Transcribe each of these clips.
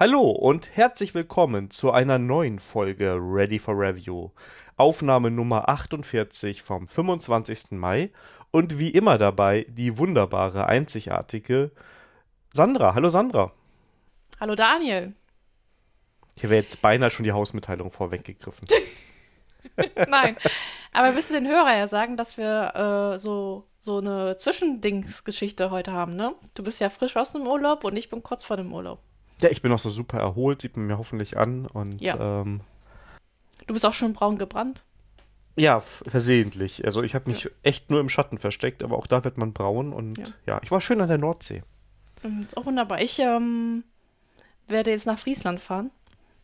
Hallo und herzlich willkommen zu einer neuen Folge Ready for Review. Aufnahme Nummer 48 vom 25. Mai und wie immer dabei die wunderbare, einzigartige Sandra. Hallo Sandra. Hallo Daniel. Hier wäre jetzt beinahe schon die Hausmitteilung vorweggegriffen. Nein, aber willst du den Hörer ja sagen, dass wir äh, so, so eine Zwischendingsgeschichte heute haben, ne? Du bist ja frisch aus dem Urlaub und ich bin kurz vor dem Urlaub. Ja, ich bin noch so super erholt, sieht man mir hoffentlich an und Ja. ähm, Du bist auch schon braun gebrannt. ja, versehentlich. Also ich habe mich echt nur im Schatten versteckt, aber auch da wird man braun und Ja. ja, ich war schön an der Nordsee. Und ist auch wunderbar. Ich ähm, werde jetzt nach Friesland fahren.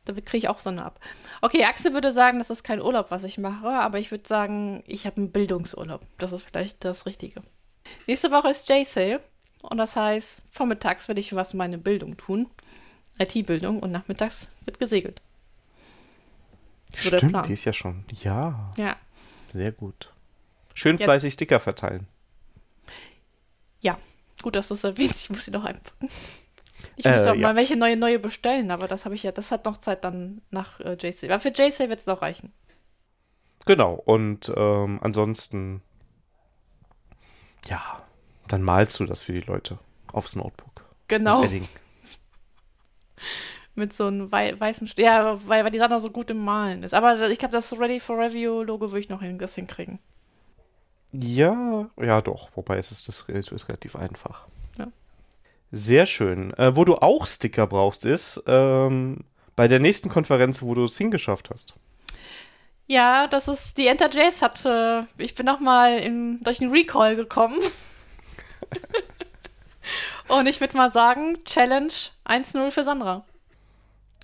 Da kriege ich auch Sonne ab. Okay, Axel würde sagen, das ist kein Urlaub, was ich mache, aber ich würde sagen, ich habe einen Bildungsurlaub. Das ist vielleicht das Richtige. Nächste Woche ist J-Sale und das heißt, vormittags werde ich was für meine Bildung tun. IT-Bildung und nachmittags wird gesegelt. So. Stimmt, die ist ja schon. Ja, Ja. sehr gut. Schön Ja. fleißig Sticker verteilen. Ja, gut, dass du es erwähnst. Ich muss sie noch einpacken. Ich Äh, muss auch ja. mal welche neue neue bestellen, aber das habe ich ja, das hat noch Zeit dann nach äh, JC. Aber für JC wird es noch reichen. Genau, und ähm, ansonsten, ja, dann malst du das für die Leute aufs Notebook. Genau. Mit so einem wei weißen St Ja, weil, weil die Sandra so gut im Malen ist. Aber ich glaube, das Ready for Review-Logo würde ich noch hin das hinkriegen. Ja, ja doch, wobei es ist, das ist relativ einfach. Ja. Sehr schön. Äh, wo du auch Sticker brauchst, ist ähm, bei der nächsten Konferenz, wo du es hingeschafft hast. Ja, das ist, die Enter Jace hat, äh, ich bin noch mal in, durch einen Recall gekommen. Und ich würde mal sagen, Challenge 1-0 für Sandra.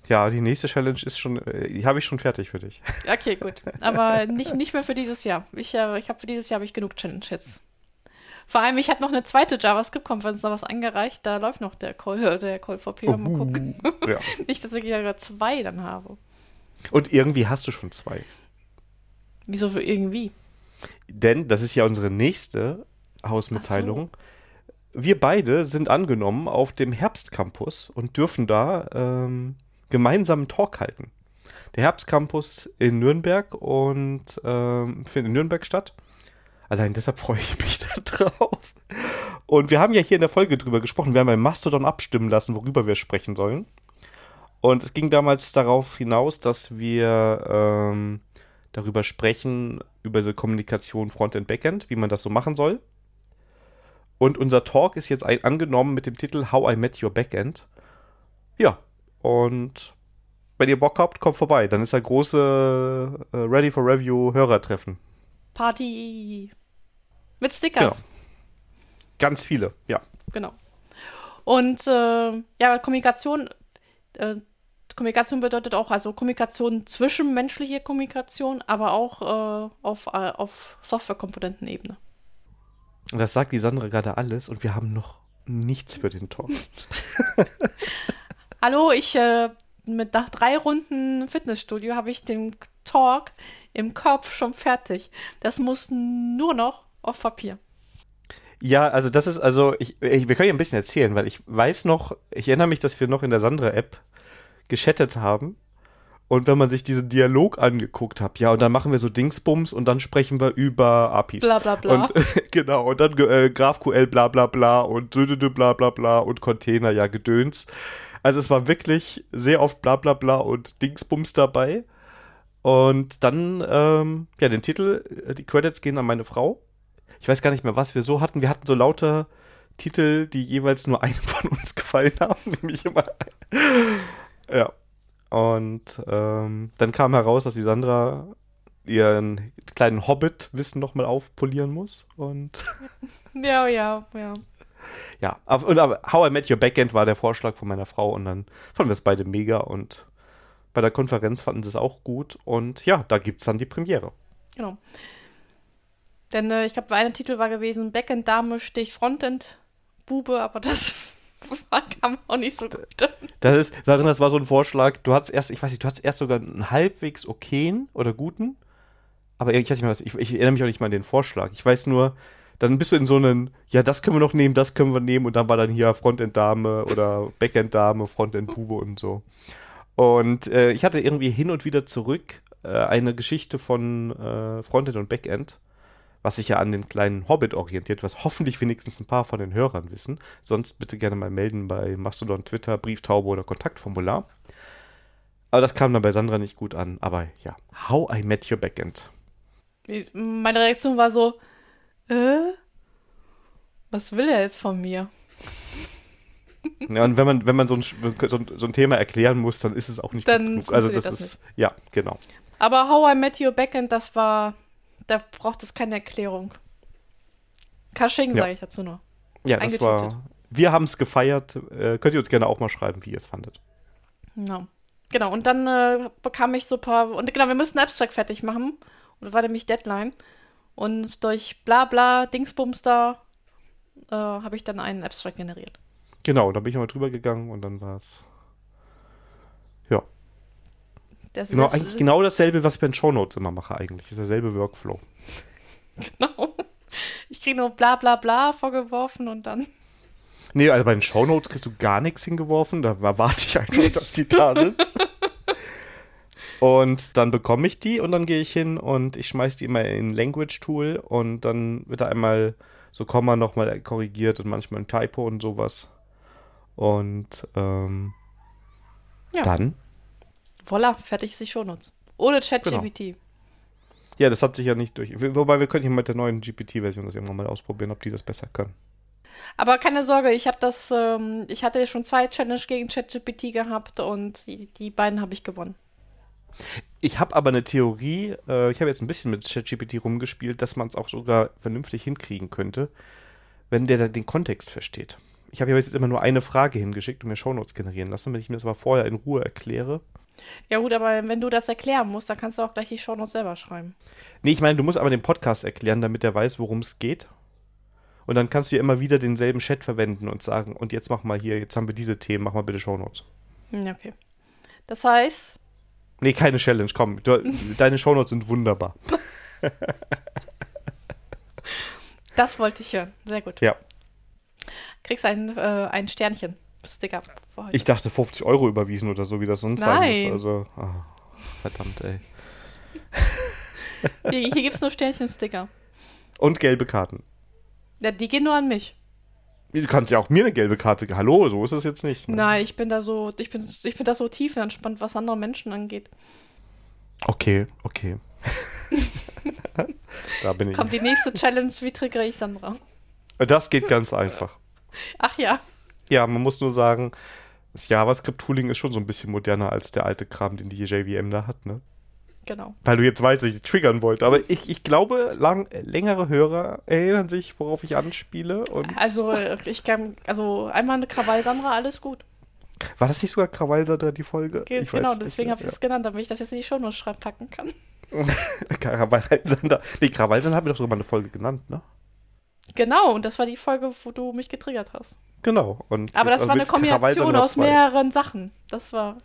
Ja, die nächste Challenge ist schon, äh, die habe ich schon fertig für dich. Okay, gut. Aber nicht, nicht mehr für dieses Jahr. Ich, äh, ich habe für dieses Jahr habe ich genug Challenge jetzt. Vor allem, ich habe noch eine zweite JavaScript-Konferenz noch was eingereicht. Da läuft noch der Call, der Call for Paper. Mal gucken. ja. Nicht, dass ich ja zwei dann habe. Und irgendwie hast du schon zwei. Wieso für irgendwie? Denn das ist ja unsere nächste Hausmitteilung. Wir beide sind angenommen auf dem Herbstcampus und dürfen da ähm, gemeinsam einen Talk halten. Der Herbstcampus in Nürnberg und ähm, findet in Nürnberg statt. Allein deshalb freue ich mich da drauf. Und wir haben ja hier in der Folge drüber gesprochen. Wir haben beim Mastodon abstimmen lassen, worüber wir sprechen sollen. Und es ging damals darauf hinaus, dass wir ähm, darüber sprechen, über diese Kommunikation Frontend, Backend, wie man das so machen soll. Und unser Talk ist jetzt ein, angenommen mit dem Titel How I Met Your Backend. Ja, und wenn ihr Bock habt, kommt vorbei. Dann ist ein große äh, Ready for Review Hörertreffen. Party. Mit Stickers. Ganz viele, ja. Genau. Und äh, ja, Kommunikation, äh, Kommunikation bedeutet auch, also Kommunikation zwischenmenschliche Kommunikation, aber auch äh, auf, äh, auf Softwarekomponentenebene. Und das sagt die Sandra gerade alles und wir haben noch nichts für den Talk. Hallo, ich äh, mit nach drei Runden Fitnessstudio habe ich den Talk im Kopf schon fertig. Das muss nur noch auf Papier. Ja, also das ist, also ich, ich, wir können ja ein bisschen erzählen, weil ich weiß noch, ich erinnere mich, dass wir noch in der Sandra-App geschattet haben. Und wenn man sich diesen Dialog angeguckt hat, ja, und dann machen wir so Dingsbums und dann sprechen wir über APIs. Bla, bla, bla. Und genau, und dann äh, GraphQL bla bla bla und dü-dü-dü bla bla bla und Container, ja, Gedöns. Also es war wirklich sehr oft bla bla bla und Dingsbums dabei. Und dann, ähm, ja, den Titel, äh, die Credits gehen an meine Frau. Ich weiß gar nicht mehr, was wir so hatten. Wir hatten so lauter Titel, die jeweils nur einem von uns gefallen haben, nämlich immer. ja. Und ähm, dann kam heraus, dass die Sandra ihren kleinen Hobbit-Wissen nochmal aufpolieren muss. Und Ja, ja, ja. ja, aber, und aber How I Met Your Backend war der Vorschlag von meiner Frau und dann fanden wir es beide mega und bei der Konferenz fanden sie es auch gut und ja, da gibt's dann die Premiere. Genau. Denn äh, ich glaube, eine Titel war gewesen, Backend Dame stich Frontend Bube, aber das kam auch nicht so gut. Das ist, Sandra, das war so ein Vorschlag, du hattest erst, ich weiß nicht, du hattest erst sogar einen halbwegs okayen oder guten, aber ich weiß nicht mehr ich, ich erinnere mich auch nicht mal an den Vorschlag. Ich weiß nur, dann bist du in so einen, ja, das können wir noch nehmen, das können wir nehmen und dann war dann hier Frontend-Dame oder Backend-Dame, Frontend-Bube und so. Und äh, ich hatte irgendwie hin und wieder zurück äh, eine Geschichte von äh, Frontend und Backend, was sich ja an den kleinen Hobbit orientiert, was hoffentlich wenigstens ein paar von den Hörern wissen. Sonst bitte gerne mal melden bei Mastodon, Twitter, Brieftaube oder Kontaktformular. Aber das kam dann bei Sandra nicht gut an. Aber ja, How I Met Your Backend. Meine Reaktion war so, äh, was will er jetzt von mir? Ja, und wenn man, wenn man so ein, so, ein, so ein Thema erklären muss, dann ist es auch nicht Dann genug. Also das, das ist, ja, genau. Aber How I Met Your Backend, das war, da braucht es keine Erklärung. Kasching, Ja. sage ich dazu nur. Ja, das war, wir haben es gefeiert. Äh, könnt ihr uns gerne auch mal schreiben, wie ihr es fandet. Ja. Genau, und dann äh, bekam ich so ein paar, und genau, wir mussten Abstract fertig machen. Und das war nämlich Deadline. Und durch bla bla Dingsbums da äh, habe ich dann einen Abstract generiert. Genau, da bin ich nochmal drüber gegangen und dann war es. Ja, Das, genau, das- eigentlich genau dasselbe, was ich bei den Shownotes immer mache, eigentlich. Das ist derselbe Workflow. Genau. Ich kriege nur bla bla bla vorgeworfen und dann. Nee, also bei den Shownotes kriegst du gar nichts hingeworfen. Da warte ich einfach, dass die da sind. Und dann bekomme ich die und dann gehe ich hin und ich schmeiß die immer in Language Tool und dann wird da einmal so Komma nochmal korrigiert und manchmal ein Typo und sowas. Und ähm, Ja. dann, Voila, fertig ist die Shownotes. Ohne ChatGPT. ja, das hat sich ja nicht durch. Wobei wir können hier mit der neuen GPT-Version das irgendwann mal ausprobieren, ob die das besser kann. Aber keine Sorge, ich habe das, ähm, ich hatte schon zwei Challenge gegen ChatGPT gehabt und die, die beiden habe ich gewonnen. Ich habe aber eine Theorie, äh, ich habe jetzt ein bisschen mit ChatGPT rumgespielt, dass man es auch sogar vernünftig hinkriegen könnte, wenn der da den Kontext versteht. Ich habe ja jetzt immer nur eine Frage hingeschickt und mir Shownotes generieren lassen, wenn ich mir das aber vorher in Ruhe erkläre. Ja gut, aber wenn du das erklären musst, dann kannst du auch gleich die Shownotes selber schreiben. Nee, ich meine, du musst aber den Podcast erklären, damit er weiß, worum es geht. Und dann kannst du ja immer wieder denselben Chat verwenden und sagen, und jetzt mach mal hier, jetzt haben wir diese Themen, mach mal bitte Shownotes. Hm, Ja, okay. Das heißt, Nee, keine Challenge, komm. Du, deine Shownotes sind wunderbar. das wollte ich hören. Sehr gut. Ja. Kriegst ein, äh, ein Sternchen. Sticker. heute. Ich dachte 50 Euro überwiesen oder so, wie das sonst sein Nein. muss. Also, ah, verdammt, ey. Hier, hier gibt es nur Sternchen-Sticker. Und gelbe Karten. Ja, die gehen nur an mich. Du kannst ja auch mir eine gelbe Karte. Hallo, so ist es jetzt nicht. Ne? Nein, ich bin da so, ich bin, ich bin da so tief entspannt, was andere Menschen angeht. Okay, okay. da bin ich. Kommt die nächste Challenge, wie triggere ich Sandra? Das geht ganz einfach. Ach ja. Ja, man muss nur sagen, das JavaScript-Tooling ist schon so ein bisschen moderner als der alte Kram, den die JVM da hat, ne? Genau. Weil du jetzt weißt, dass ich triggern wollte. Aber ich, ich glaube, lang, längere Hörer erinnern sich, worauf ich anspiele. Und Also, ich kann, also einmal eine Krawall, Sandra, alles gut. war das nicht sogar Krawallsatter, die Folge? Ge- Ich genau, nicht deswegen habe ich das genannt, damit ich das jetzt in die Shownotes schreiben packen kann. ja. Krawallsander. Nee, Krawallsander haben wir doch sogar mal eine Folge genannt, ne? Genau, und das war die Folge, wo du mich getriggert hast. Genau. Und Aber das war eine du Krawallsander Kombination aus mehreren Sachen. Das war,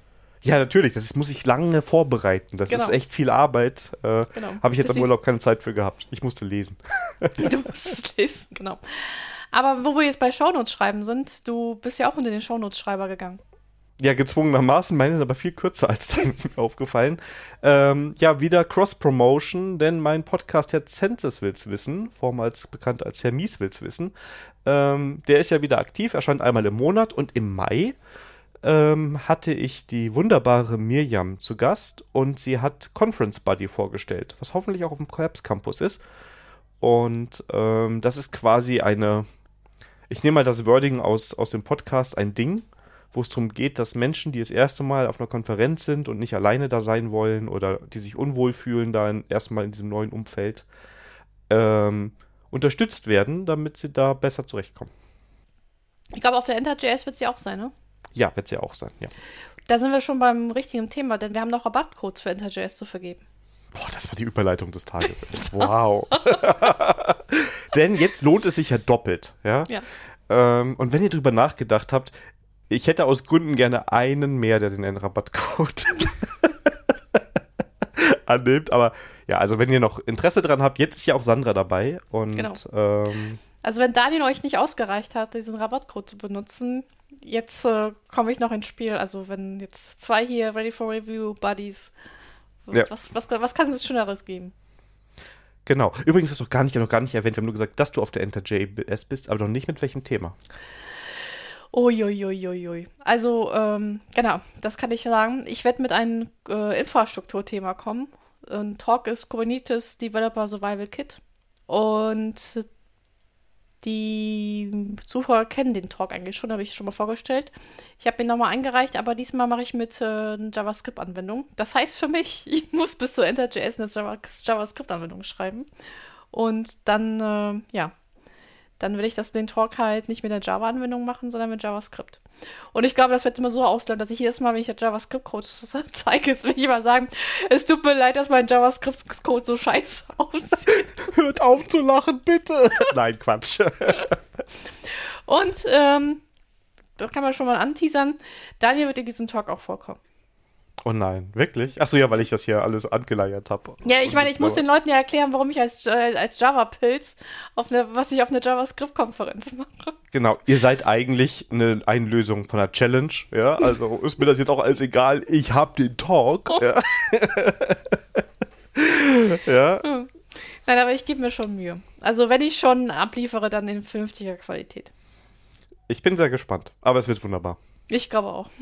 Ja, natürlich. Das muss ich lange vorbereiten. Das Genau. ist echt viel Arbeit. Äh, genau. Habe ich jetzt Das am Urlaub keine Zeit für gehabt. Ich musste lesen. Du musst es lesen, genau. Aber wo wir jetzt bei Shownotes schreiben sind, du bist ja auch unter den Shownotes-Schreiber gegangen. Ja, gezwungenermaßen. Meine sind aber viel kürzer als deine, ist mir aufgefallen. Ähm, ja, wieder Cross-Promotion, denn mein Podcast Herr Census will's wissen, vormals bekannt als Herr Mies will's wissen, ähm, der ist ja wieder aktiv, erscheint einmal im Monat und im Mai ähm, hatte ich die wunderbare Mirjam zu Gast und sie hat Conference Buddy vorgestellt, was hoffentlich auch auf dem Collapse Campus ist. Und ähm, das ist quasi eine, ich nehme mal das Wording aus, aus dem Podcast, ein Ding, wo es darum geht, dass Menschen, die das erste Mal auf einer Konferenz sind und nicht alleine da sein wollen oder die sich unwohl fühlen, da in- erstmal in diesem neuen Umfeld, ähm, unterstützt werden, damit sie da besser zurechtkommen. Ich glaube, auf der Enter.js wird ja auch sein, ne? Ja, wird ja auch sein, ja. Da sind wir schon beim richtigen Thema, denn wir haben noch Rabattcodes für Enter.js zu vergeben. Boah, das war die Überleitung des Tages. Wow. Denn jetzt lohnt es sich ja doppelt, ja. Ja. Ähm, und wenn ihr drüber nachgedacht habt, ich hätte aus Gründen gerne einen mehr, der den Rabattcode annimmt. Aber ja, also wenn ihr noch Interesse dran habt, jetzt ist ja auch Sandra dabei. Und Genau. ähm, Also wenn Daniel euch nicht ausgereicht hat, diesen Rabattcode zu benutzen, jetzt äh, komme ich noch ins Spiel. Also wenn jetzt zwei hier Ready for Review Buddies, Ja. was, was, was kann es Schöneres geben? genau. Übrigens hast du noch gar nicht, noch gar nicht erwähnt, wir haben nur gesagt, dass du auf der Enter JS bist, aber noch nicht mit welchem Thema. Uiuiuiui. Also, ähm, genau, das kann ich sagen. Ich werde mit einem äh, Infrastrukturthema kommen. Ein Talk ist Kubernetes Developer Survival Kit. Und die Zuhörer kennen den Talk eigentlich schon, habe ich schon mal vorgestellt. Ich habe ihn nochmal eingereicht, aber diesmal mache ich mit äh, einer JavaScript-Anwendung. Das heißt für mich, ich muss bis zu Enter.js eine Java- JavaScript-Anwendung schreiben. Und dann, äh, ja, dann will ich das den Talk halt nicht mit der Java-Anwendung machen, sondern mit JavaScript. Und ich glaube, das wird immer so auslaufen, dass ich jedes Mal, wenn ich JavaScript-Code zeige, es will ich mal sagen, es tut mir leid, dass mein JavaScript-Code so scheiße aussieht. Hört auf zu lachen, bitte. Nein, Quatsch. Und ähm, das kann man schon mal anteasern. Daniel wird in diesem Talk auch vorkommen. Oh nein, wirklich? Achso, ja, weil ich das hier alles angeleiert habe. Ja, ich meine, ich muss den Leuten ja erklären, warum ich als, äh, als Java-Pilz was ich auf eine JavaScript-Konferenz mache. Genau, ihr seid eigentlich eine Einlösung von einer Challenge, ja, also ist mir das jetzt auch alles egal, ich hab den Talk, ja. ja, Nein, aber ich gebe mir schon Mühe. Also wenn ich schon abliefere, dann in vernünftiger Qualität. ich bin sehr gespannt, aber es wird wunderbar. Ich glaube auch.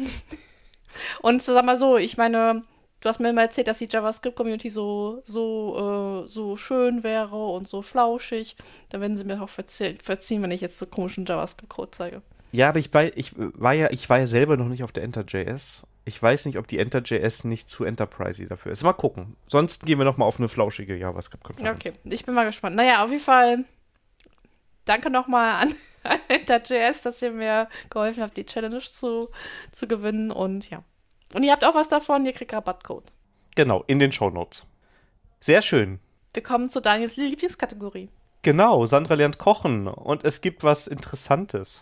Und sag mal so, ich meine, du hast mir immer erzählt, dass die JavaScript-Community so, so, äh, so schön wäre und so flauschig. Da werden sie mir auch verziehen, verziehen wenn ich jetzt so komischen JavaScript-Code zeige. Ja, aber ich war, ich war ja, ich war ja selber noch nicht auf der Enter.js. Ich weiß nicht, ob die Enter.js nicht zu enterprisey dafür ist. Mal gucken. Sonst gehen wir noch mal auf eine flauschige JavaScript-Konferenz. Okay, ich bin mal gespannt. Naja, auf jeden Fall danke nochmal an Enter.js, dass ihr mir geholfen habt, die Challenge zu, zu gewinnen. Und ja. Und ihr habt auch was davon, ihr kriegt Rabattcode. Genau, in den Shownotes. Sehr schön. Wir kommen zu Daniels Lieblingskategorie. Genau, Sandra lernt kochen und es gibt was Interessantes.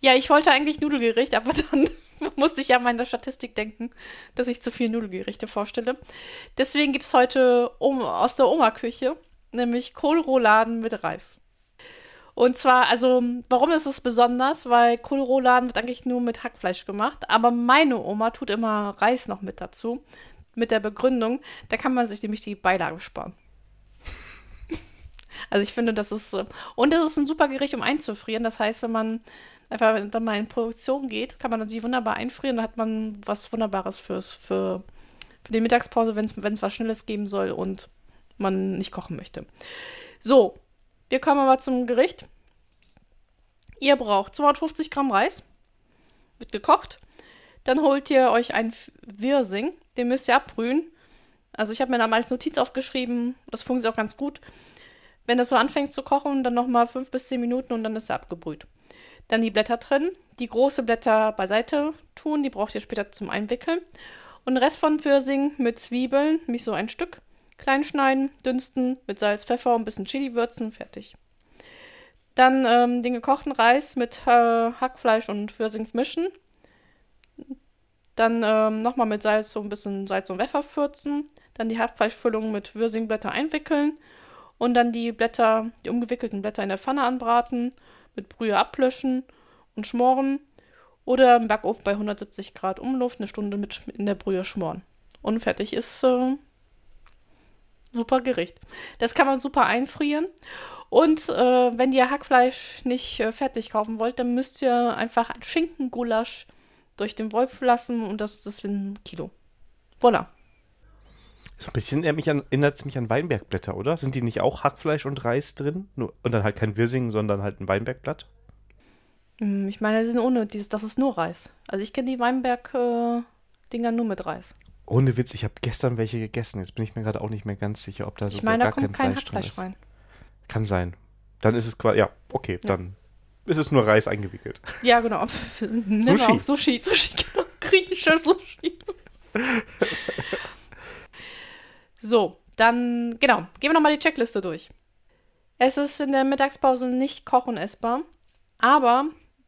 Ja, ich wollte eigentlich Nudelgericht, aber dann musste ich ja an meine Statistik denken, dass ich zu viele Nudelgerichte vorstelle. Deswegen gibt es heute um, aus der Oma-Küche, nämlich Kohlrouladen mit Reis. Und zwar, also, warum ist es besonders? Weil Kohlrouladen wird eigentlich nur mit Hackfleisch gemacht, aber meine Oma tut immer Reis noch mit dazu. Mit der Begründung, da kann man sich nämlich die Beilage sparen. Also ich finde, das ist. äh, Und es ist ein super Gericht, um einzufrieren. Das heißt, wenn man einfach dann mal in Produktion geht, kann man die wunderbar einfrieren. Dann hat man was Wunderbares fürs, für, für die Mittagspause, wenn es was Schnelles geben soll und man nicht kochen möchte. So, wir kommen aber zum Gericht. Ihr braucht 250 Gramm Reis. Wird gekocht. Dann holt ihr euch einen Wirsing. Den müsst ihr abbrühen. Also ich habe mir da mal als Notiz aufgeschrieben. Das funktioniert auch ganz gut. Wenn das so anfängt zu kochen, dann nochmal fünf bis zehn Minuten und dann ist er abgebrüht. Dann die Blätter drin, die große Blätter beiseite tun, die braucht ihr später zum Einwickeln. Und den Rest von Pfirsing mit Zwiebeln, mich so ein Stück, klein schneiden, dünsten, mit Salz, Pfeffer und ein bisschen Chili würzen, fertig. Dann ähm, den gekochten Reis mit äh, Hackfleisch und Pfirsing mischen. Dann ähm, nochmal mit Salz so ein bisschen Salz und Pfeffer würzen. Dann die Hackfleischfüllung mit Würsingblätter einwickeln und dann die Blätter, die umgewickelten Blätter in der Pfanne anbraten, mit Brühe ablöschen und schmoren oder im Backofen bei 170 Grad Umluft eine Stunde mit in der Brühe schmoren. Und fertig ist äh, super Gericht. Das kann man super einfrieren. Und äh, wenn ihr Hackfleisch nicht äh, fertig kaufen wollt, dann müsst ihr einfach ein Schinkengulasch durch den Wolf lassen und das ist ein Kilo. Voilà. So ein bisschen erinnert es mich an Weinbergblätter, oder? Sind die nicht auch Hackfleisch und Reis drin? Nur, und dann halt kein Wirsing, sondern halt ein Weinbergblatt? Hm, Ich meine, die sind ohne, dieses, das ist nur Reis. Also ich kenne die Weinberg-Dinger nur mit Reis. Ohne Witz, ich habe gestern welche gegessen. Jetzt bin ich mir gerade auch nicht mehr ganz sicher, ob da Ich so meine, da gar kommt kein kein Fleisch drin ist. rein. Kann sein. Dann ist es quasi, ja, okay, Ja. dann ist es nur Reis eingewickelt. Ja, genau. Sushi. Sushi, Sushi, genau. Griechischer Sushi. so, dann, genau. Gehen wir nochmal die Checkliste durch. Es ist in der Mittagspause nicht kochen essbar, aber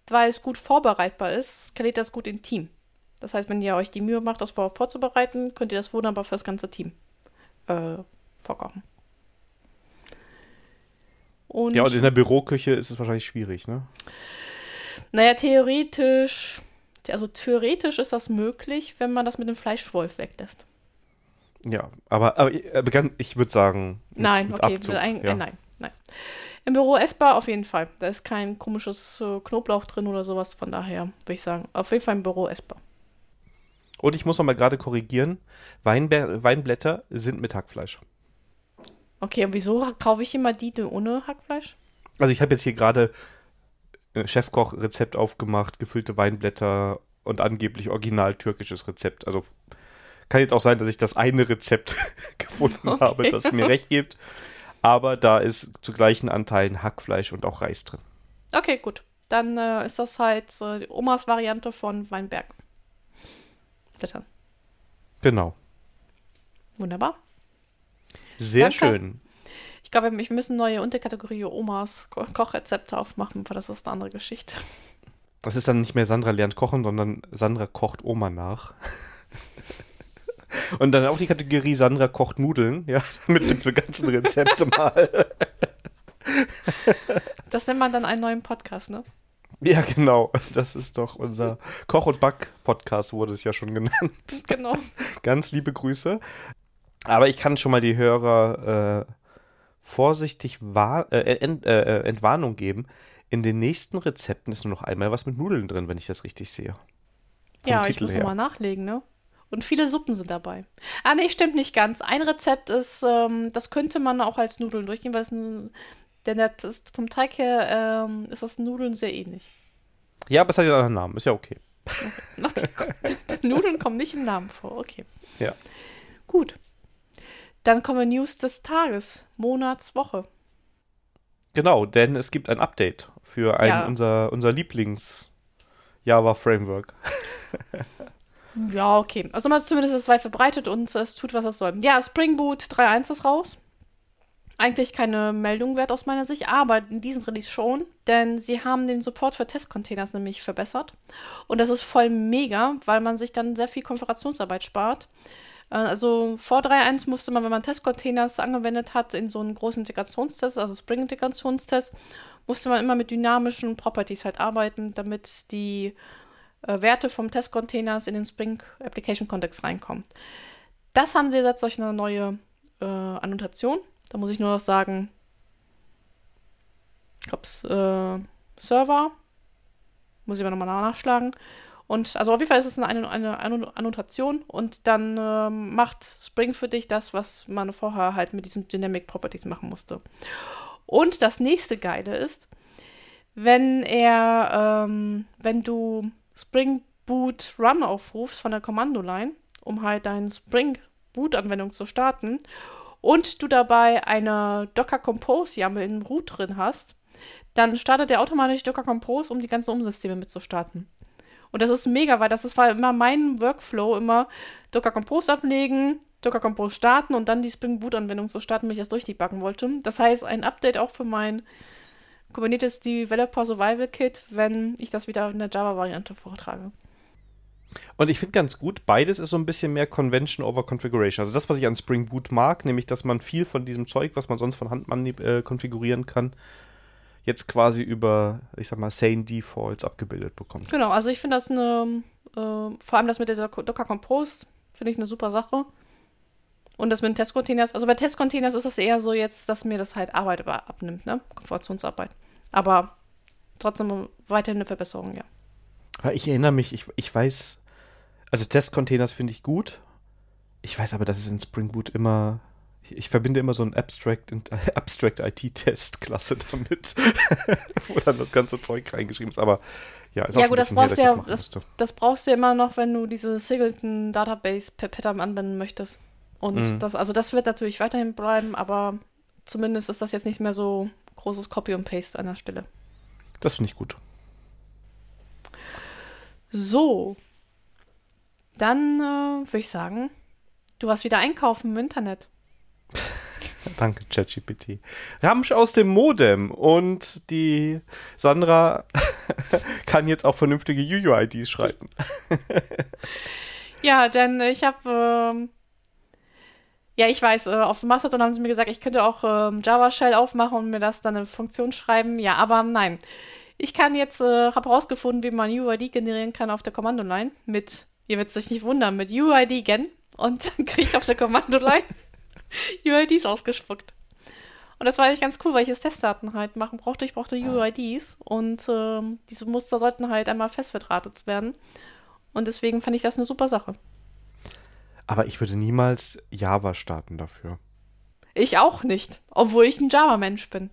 weil es gut vorbereitbar ist, skaliert das gut im Team. Das heißt, wenn ihr euch die Mühe macht, das vor vorzubereiten, könnt ihr das wunderbar für das ganze Team äh, vorkochen. Und ja, und in der Büroküche ist es wahrscheinlich schwierig, ne? Naja, theoretisch, also theoretisch ist das möglich, wenn man das mit dem Fleischwolf weglässt. Ja, aber, aber ich würde sagen. Nein, mit okay, Abzug, ein, ja. nein, nein. Im Büro essbar auf jeden Fall. Da ist kein komisches äh, Knoblauch drin oder sowas. Von daher würde ich sagen, auf jeden Fall im Büro essbar. Und ich muss noch mal gerade korrigieren: Weinbe Weinblätter sind mit Hackfleisch. Okay, und wieso kaufe ich immer die ohne Hackfleisch? Also, ich habe jetzt hier gerade Chefkoch-Rezept aufgemacht, gefüllte Weinblätter und angeblich original türkisches Rezept. Also kann jetzt auch sein, dass ich das eine Rezept gefunden okay. habe, das mir recht gibt. Aber da ist zu gleichen Anteilen Hackfleisch und auch Reis drin. Okay, gut. Dann äh, ist das halt äh, die Omas Variante von Weinberg. Blättern. Genau. Wunderbar. Sehr Danke. schön. Ich glaube, wir müssen neue Unterkategorie Omas Ko Kochrezepte aufmachen, weil das ist eine andere Geschichte. Das ist dann nicht mehr Sandra lernt kochen, sondern Sandra kocht Oma nach. Und dann auch die Kategorie Sandra kocht Nudeln, ja, mit diese ganzen Rezepte mal. Das nennt man dann einen neuen Podcast, ne? Ja, genau. Das ist doch unser Koch- und Back-Podcast, wurde es ja schon genannt. Genau. Ganz liebe Grüße. Aber ich kann schon mal die Hörer äh, vorsichtig äh, ent äh, Entwarnung geben. In den nächsten Rezepten ist nur noch einmal was mit Nudeln drin, wenn ich das richtig sehe. Vom ja, Titel ich muss nochmal nachlegen, ne? Und viele Suppen sind dabei. Ah, nee, stimmt nicht ganz. Ein Rezept ist, ähm, das könnte man auch als Nudeln durchgehen, weil es ein, denn das ist, vom Teig her ähm, ist das Nudeln sehr ähnlich. Ja, aber es hat ja einen Namen, ist ja okay. Okay, okay Nudeln kommen nicht im Namen vor, okay. Ja. Gut. Dann kommen News des Tages, Monats, Woche. Genau, denn es gibt ein Update für ein, ja. unser, unser Lieblings-Java-Framework. Ja, okay. Also mal zumindest ist es weit verbreitet und es tut, was es soll. Ja, Spring Boot 3.1 ist raus. Eigentlich keine Meldung wert aus meiner Sicht, aber in diesem Release schon, denn sie haben den Support für Testcontainers nämlich verbessert. Und das ist voll mega, weil man sich dann sehr viel Konfigurationsarbeit spart. Äh, also vor 3.1 musste man, wenn man Testcontainers angewendet hat, in so einen großen Integrationstest, also Spring-Integrationstest, musste man immer mit dynamischen Properties halt arbeiten, damit die äh, Werte vom Testcontainers in den Spring Application Context reinkommen. Das haben sie jetzt durch eine neue äh, Annotation. Da muss ich nur noch sagen, ich glaube, äh, Server. Muss ich aber nochmal nachschlagen. Und also auf jeden Fall ist es eine, eine, eine Annotation und dann äh, macht Spring für dich das, was man vorher halt mit diesen Dynamic Properties machen musste. Und das nächste Geile ist, wenn er, ähm, wenn du Spring Boot Run aufrufst von der Kommandoline, um halt deine Spring Boot Anwendung zu starten und du dabei eine Docker Compose YAML in Root drin hast, dann startet er automatisch Docker Compose, um die ganzen Umsysteme mitzustarten. Und das ist mega, weil das ist, war immer mein Workflow, immer Docker Compose ablegen, Docker Compose starten und dann die Spring Boot Anwendung zu starten, wenn ich das durchdebuggen wollte. Das heißt, ein Update auch für mein Kubernetes Developer Survival Kit, wenn ich das wieder in der Java-Variante vortrage. Und ich finde ganz gut, beides ist so ein bisschen mehr Convention over Configuration. Also das, was ich an Spring Boot mag, nämlich, dass man viel von diesem Zeug, was man sonst von Hand äh, konfigurieren kann, jetzt quasi über, ich sag mal, Sane Defaults abgebildet bekommt. Genau, also ich finde das eine, äh, vor allem das mit der Docker Compose, finde ich eine super Sache. Und das mit den Testcontainers, also bei Testcontainers ist es eher so jetzt, dass mir das halt Arbeit abnimmt, ne? Konfigurationsarbeit. Aber trotzdem weiterhin eine Verbesserung, ja. Ich erinnere mich, ich, ich weiß, also Testcontainers finde ich gut. Ich weiß aber, dass es in Spring Boot immer, ich, ich verbinde immer so ein Abstract, Abstract IT-Test-Klasse damit, wo dann das ganze Zeug reingeschrieben ist. Aber ja, ist ja, auch gut, das brauchst her, ja, das, das, das, brauchst du ja immer noch, wenn du diese Singleton Database per Pattern anwenden möchtest. Und mhm. das, also das wird natürlich weiterhin bleiben, aber zumindest ist das jetzt nicht mehr so großes Copy und Paste an der Stelle. Das finde ich gut. So. Dann äh, würde ich sagen, du warst wieder einkaufen im Internet. Danke, ChatGPT. Ramsch aus dem Modem und die Sandra kann jetzt auch vernünftige UUIDs schreiben. ja, denn ich habe ähm, Ja, ich weiß, äh, auf Mastodon haben sie mir gesagt, ich könnte auch ähm, Java Shell aufmachen und mir das dann eine Funktion schreiben. Ja, aber nein. Ich kann jetzt, äh, habe rausgefunden, wie man UID generieren kann auf der Kommandoline mit, ihr werdet sich nicht wundern, mit UID gen und dann kriege ich auf der Kommandoline UIDs ausgespuckt. Und das war eigentlich ganz cool, weil ich jetzt Testdaten halt machen brauchte. Ich brauchte UIDs und ähm, diese Muster sollten halt einmal festverdrahtet werden. Und deswegen fand ich das eine super Sache. Aber ich würde niemals Java starten dafür. Ich auch nicht, obwohl ich ein Java-Mensch bin.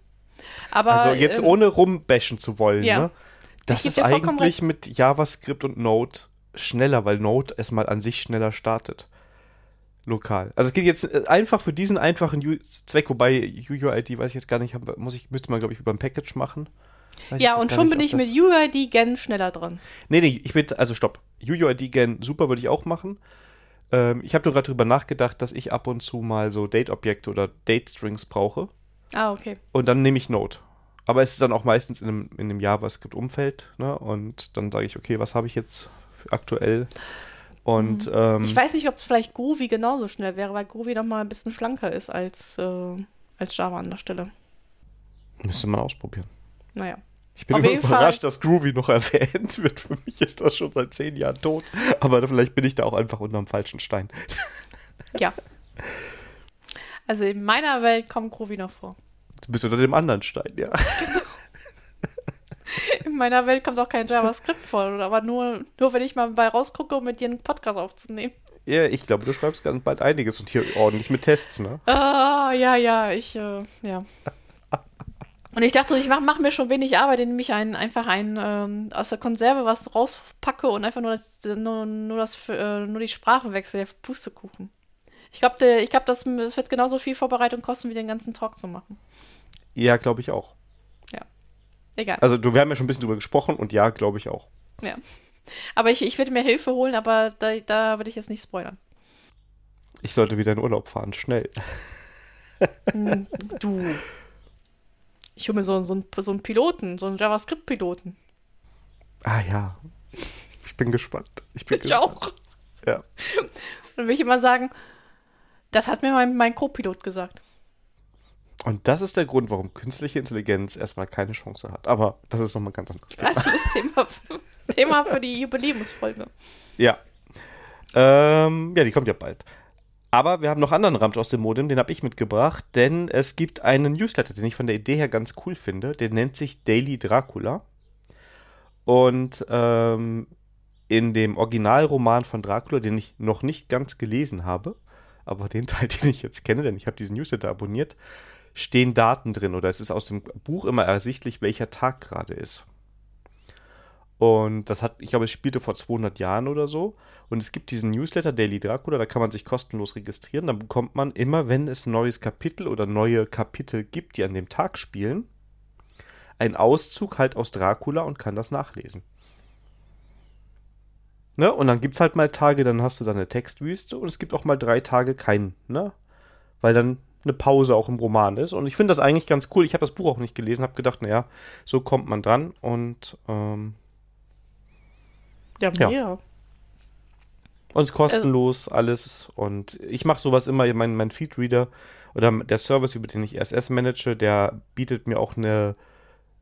Aber, also jetzt ähm, ohne rumbashen zu wollen, ja. ne? Das ist eigentlich mit JavaScript und Node schneller, weil Node erstmal an sich schneller startet. Lokal. Also es geht jetzt äh, einfach für diesen einfachen U Zweck, wobei UUID weiß ich jetzt gar nicht, muss ich, müsste man, glaube ich, über ein Package machen. Weiß ja, und schon nicht, bin ich mit UUID Gen schneller dran. Nee, nee, ich will, also stopp. UUID Gen super würde ich auch machen. Ähm, ich habe nur gerade drüber nachgedacht, dass ich ab und zu mal so Date-Objekte oder Date-Strings brauche. Ah, okay. Und dann nehme ich Node. Aber es ist dann auch meistens in einem, in einem JavaScript-Umfeld. Ne? Und dann sage ich, okay, was habe ich jetzt aktuell? Und mhm. ähm, ich weiß nicht, ob es vielleicht Groovy genauso schnell wäre, weil Groovy noch mal ein bisschen schlanker ist als, äh, als Java an der Stelle. Müsste man ausprobieren. Naja. Ich bin immer überrascht, Fall. dass Groovy noch erwähnt wird. Für mich ist das schon seit zehn Jahren tot. Aber vielleicht bin ich da auch einfach unterm falschen Stein. Ja. Also in meiner Welt kommt Groovy noch vor. Du bist unter dem anderen Stein, ja. In meiner Welt kommt auch kein JavaScript vor, aber nur, nur wenn ich mal bei rausgucke, um mit dir einen Podcast aufzunehmen. Ja, ich glaube, du schreibst ganz bald einiges und hier ordentlich mit Tests, ne? Ah, ja, ja, ich, äh, ja. Und ich dachte, ich mache mach mir schon wenig Arbeit, indem ich ein, einfach ein, ähm, aus der Konserve was rauspacke und einfach nur, das, nur, nur, das, äh, nur die Sprache wechsle, Pustekuchen. Ich glaube, ich glaub, das, das wird genauso viel Vorbereitung kosten, wie den ganzen Talk zu machen. Ja, glaube ich auch. Egal. Also, du, wir haben ja schon ein bisschen drüber gesprochen und ja, glaube ich auch. Ja. Aber ich, ich würde mir Hilfe holen, aber da, da würde ich jetzt nicht spoilern. Ich sollte wieder in Urlaub fahren, schnell. Du. Ich hole mir so, so, einen, so einen Piloten, so einen JavaScript-Piloten. Ah ja. Ich bin gespannt. Ich, bin ich gespannt. auch. Ja. Dann will ich immer sagen, das hat mir mein, mein Co-Pilot gesagt. Und das ist der Grund, warum künstliche Intelligenz erstmal keine Chance hat. Aber das ist nochmal ganz anderes Thema. Das ist Thema für, Thema für die Jubiläumsfolge. Ja. Ähm, ja, die kommt ja bald. Aber wir haben noch anderen Ramsch aus dem Modem, den habe ich mitgebracht, denn es gibt einen Newsletter, den ich von der Idee her ganz cool finde. Der nennt sich Daily Dracula. Und ähm, in dem Originalroman von Dracula, den ich noch nicht ganz gelesen habe, aber den Teil, den ich jetzt kenne, denn ich habe diesen Newsletter abonniert, stehen Daten drin oder es ist aus dem Buch immer ersichtlich, welcher Tag gerade ist. Und das hat, ich glaube, es spielte vor 200 Jahren oder so. Und es gibt diesen Newsletter Daily Dracula, da kann man sich kostenlos registrieren. Dann bekommt man immer, wenn es ein neues Kapitel oder neue Kapitel gibt, die an dem Tag spielen, einen Auszug halt aus Dracula und kann das nachlesen. Ne? Und dann gibt es halt mal Tage, dann hast du dann eine Textwüste und es gibt auch mal drei Tage keinen, ne? Weil dann eine Pause auch im Roman ist. Und ich finde das eigentlich ganz cool. Ich habe das Buch auch nicht gelesen, habe gedacht, naja, so kommt man dran und ähm, ja, mehr. Ja. Und es ist kostenlos also, alles. Und ich mache sowas immer, mein, mein Feedreader oder der Service, über den ich RSS manage, der bietet mir auch eine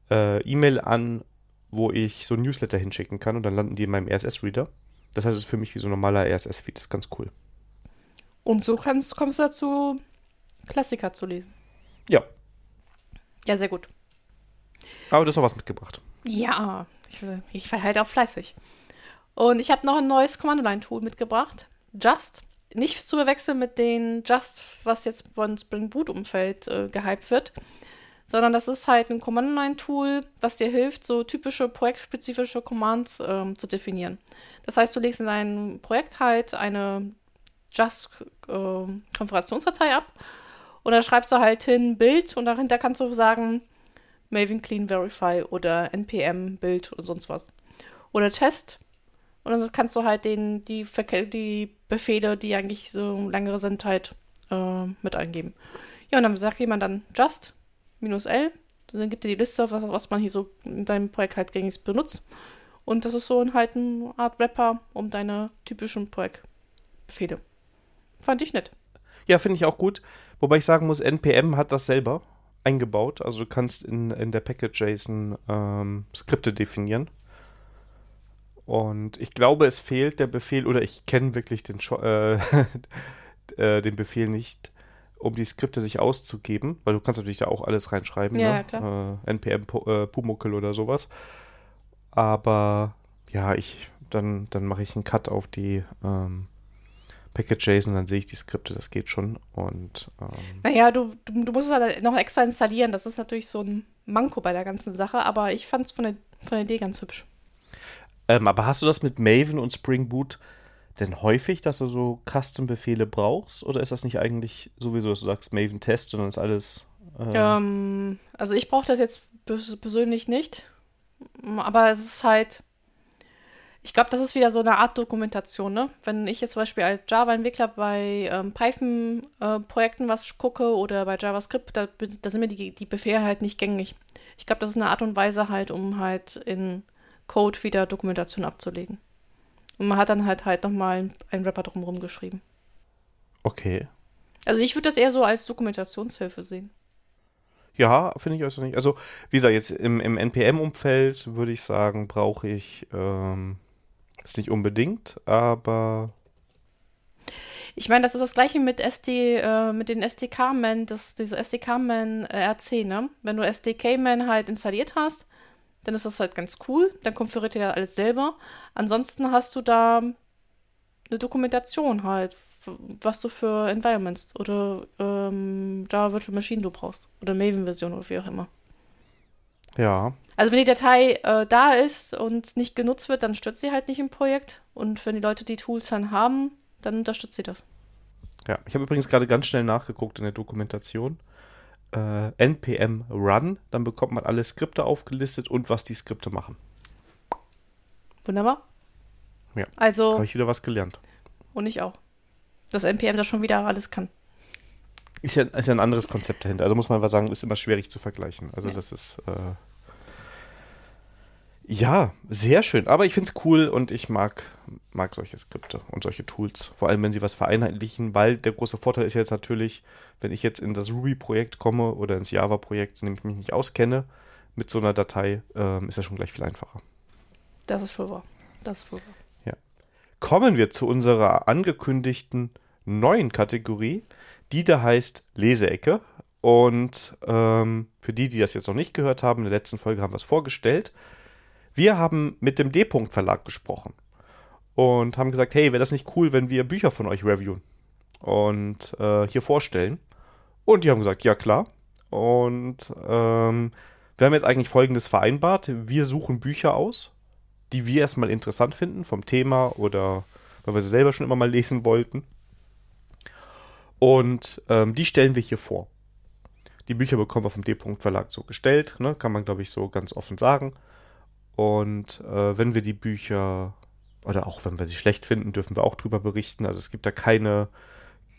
äh, E-Mail an, wo ich so ein Newsletter hinschicken kann und dann landen die in meinem RSS-Reader. Das heißt, es ist für mich wie so ein normaler RSS-Feed. Das ist ganz cool. Und so kannst, kommst du dazu, Klassiker zu lesen. Ja. Ja, sehr gut. Aber du hast noch was mitgebracht. Ja, ich, ich war halt auch fleißig. Und ich habe noch ein neues Command-Line-Tool mitgebracht. Just. Nicht zu verwechseln mit den Just, was jetzt beim Spring Boot-Umfeld äh, gehypt wird, sondern das ist halt ein Command-Line-Tool, was dir hilft, so typische projektspezifische Commands äh, zu definieren. Das heißt, du legst in dein Projekt halt eine Just-Konfigurationsdatei äh, ab und da schreibst du halt hin Bild und dahinter kannst du sagen Maven Clean Verify oder npm Bild oder sonst was. Oder Test und dann kannst du halt den, die, die Befehle, die eigentlich so längere sind, halt äh, mit eingeben. Ja, und dann sagt jemand dann just minus L. Dann gibt dir die Liste, was, was man hier so in deinem Projekt halt gängig benutzt. Und das ist so ein, halt eine Art Wrapper um deine typischen Projektbefehle. Fand ich nett. Ja, finde ich auch gut. Wobei ich sagen muss, NPM hat das selber eingebaut. Also du kannst in, in der Package-JSON ähm, Skripte definieren. Und ich glaube, es fehlt der Befehl, oder ich kenne wirklich den, äh, äh, den Befehl nicht, um die Skripte sich auszugeben, weil du kannst natürlich da auch alles reinschreiben, ja, ne? klar. Äh, NPM äh, Pumuckl oder sowas. Aber ja, ich, dann, dann mache ich einen Cut auf die ähm, Package.json, dann sehe ich die Skripte, das geht schon. Und ähm, Naja, du, du, du musst es halt noch extra installieren. Das ist natürlich so ein Manko bei der ganzen Sache, aber ich fand es von der, von der Idee ganz hübsch. ähm, aber hast du das mit Maven und Spring Boot denn häufig, dass du so Custom-Befehle brauchst? Oder ist das nicht eigentlich sowieso, dass du sagst Maven Test und dann ist alles. Äh, Ähm, also ich brauche das jetzt pers- persönlich nicht, aber es ist halt, ich glaube, das ist wieder so eine Art Dokumentation, ne? Wenn ich jetzt zum Beispiel als Java-Entwickler bei ähm, Python-Projekten was gucke oder bei JavaScript, da, da sind mir die, die Befehle halt nicht gängig. Ich glaube, das ist eine Art und Weise halt, um halt in Code wieder Dokumentation abzulegen. Und man hat dann halt halt nochmal einen Wrapper drumherum geschrieben. Okay. Also ich würde das eher so als Dokumentationshilfe sehen. Ja, finde ich also nicht. Also, wie gesagt, jetzt im, im NPM-Umfeld würde ich sagen, brauche ich ähm, das nicht unbedingt, aber Ich meine, das ist das gleiche mit SD, äh, mit den SDK-Man, diese SDK-Man äh, RC, ne? Wenn du SDK-Man halt installiert hast, dann ist das halt ganz cool. Dann konfiguriert ihr alles selber. Ansonsten hast du da eine Dokumentation halt, was du für Environments oder ähm, Java Virtual Machine du brauchst. Oder Maven-Version oder wie auch immer. Ja. Also wenn die Datei äh, da ist und nicht genutzt wird, dann stürzt sie halt nicht im Projekt. Und wenn die Leute die Tools dann haben, dann unterstützt sie das. Ja, ich habe übrigens gerade ganz schnell nachgeguckt in der Dokumentation. Äh, npm run, dann bekommt man alle Skripte aufgelistet und was die Skripte machen. Wunderbar. Ja. Also, Habe ich wieder was gelernt. und ich auch. Dass NPM das schon wieder alles kann. Ist ja, ist ja ein anderes Konzept dahinter. Also muss man einfach sagen, ist immer schwierig zu vergleichen. Also Ja. das ist äh, ja sehr schön. Aber ich finde es cool und ich mag, mag solche Skripte und solche Tools. Vor allem, wenn sie was vereinheitlichen, weil der große Vorteil ist jetzt natürlich, wenn ich jetzt in das Ruby-Projekt komme oder ins Java-Projekt, in dem ich mich nicht auskenne, mit so einer Datei, ähm, ist das schon gleich viel einfacher. Das ist wohl wahr. Das ist wohl wahr. kommen wir zu unserer angekündigten neuen Kategorie, die da heißt Leseecke. Und ähm, für die, die das jetzt noch nicht gehört haben, in der letzten Folge haben wir es vorgestellt. Wir haben mit dem D-Punkt Verlag gesprochen und haben gesagt, hey, wäre das nicht cool, wenn wir Bücher von euch reviewen und äh, hier vorstellen? Und die haben gesagt, ja klar. Und ähm, wir haben jetzt eigentlich Folgendes vereinbart. Wir suchen Bücher aus, die wir erstmal interessant finden vom Thema oder weil wir sie selber schon immer mal lesen wollten. Und ähm, die stellen wir hier vor. Die Bücher bekommen wir vom D-Punkt Verlag so gestellt, ne? kann man glaube ich so ganz offen sagen. Und äh, wenn wir die Bücher oder auch wenn wir sie schlecht finden, dürfen wir auch drüber berichten. Also es gibt da keine,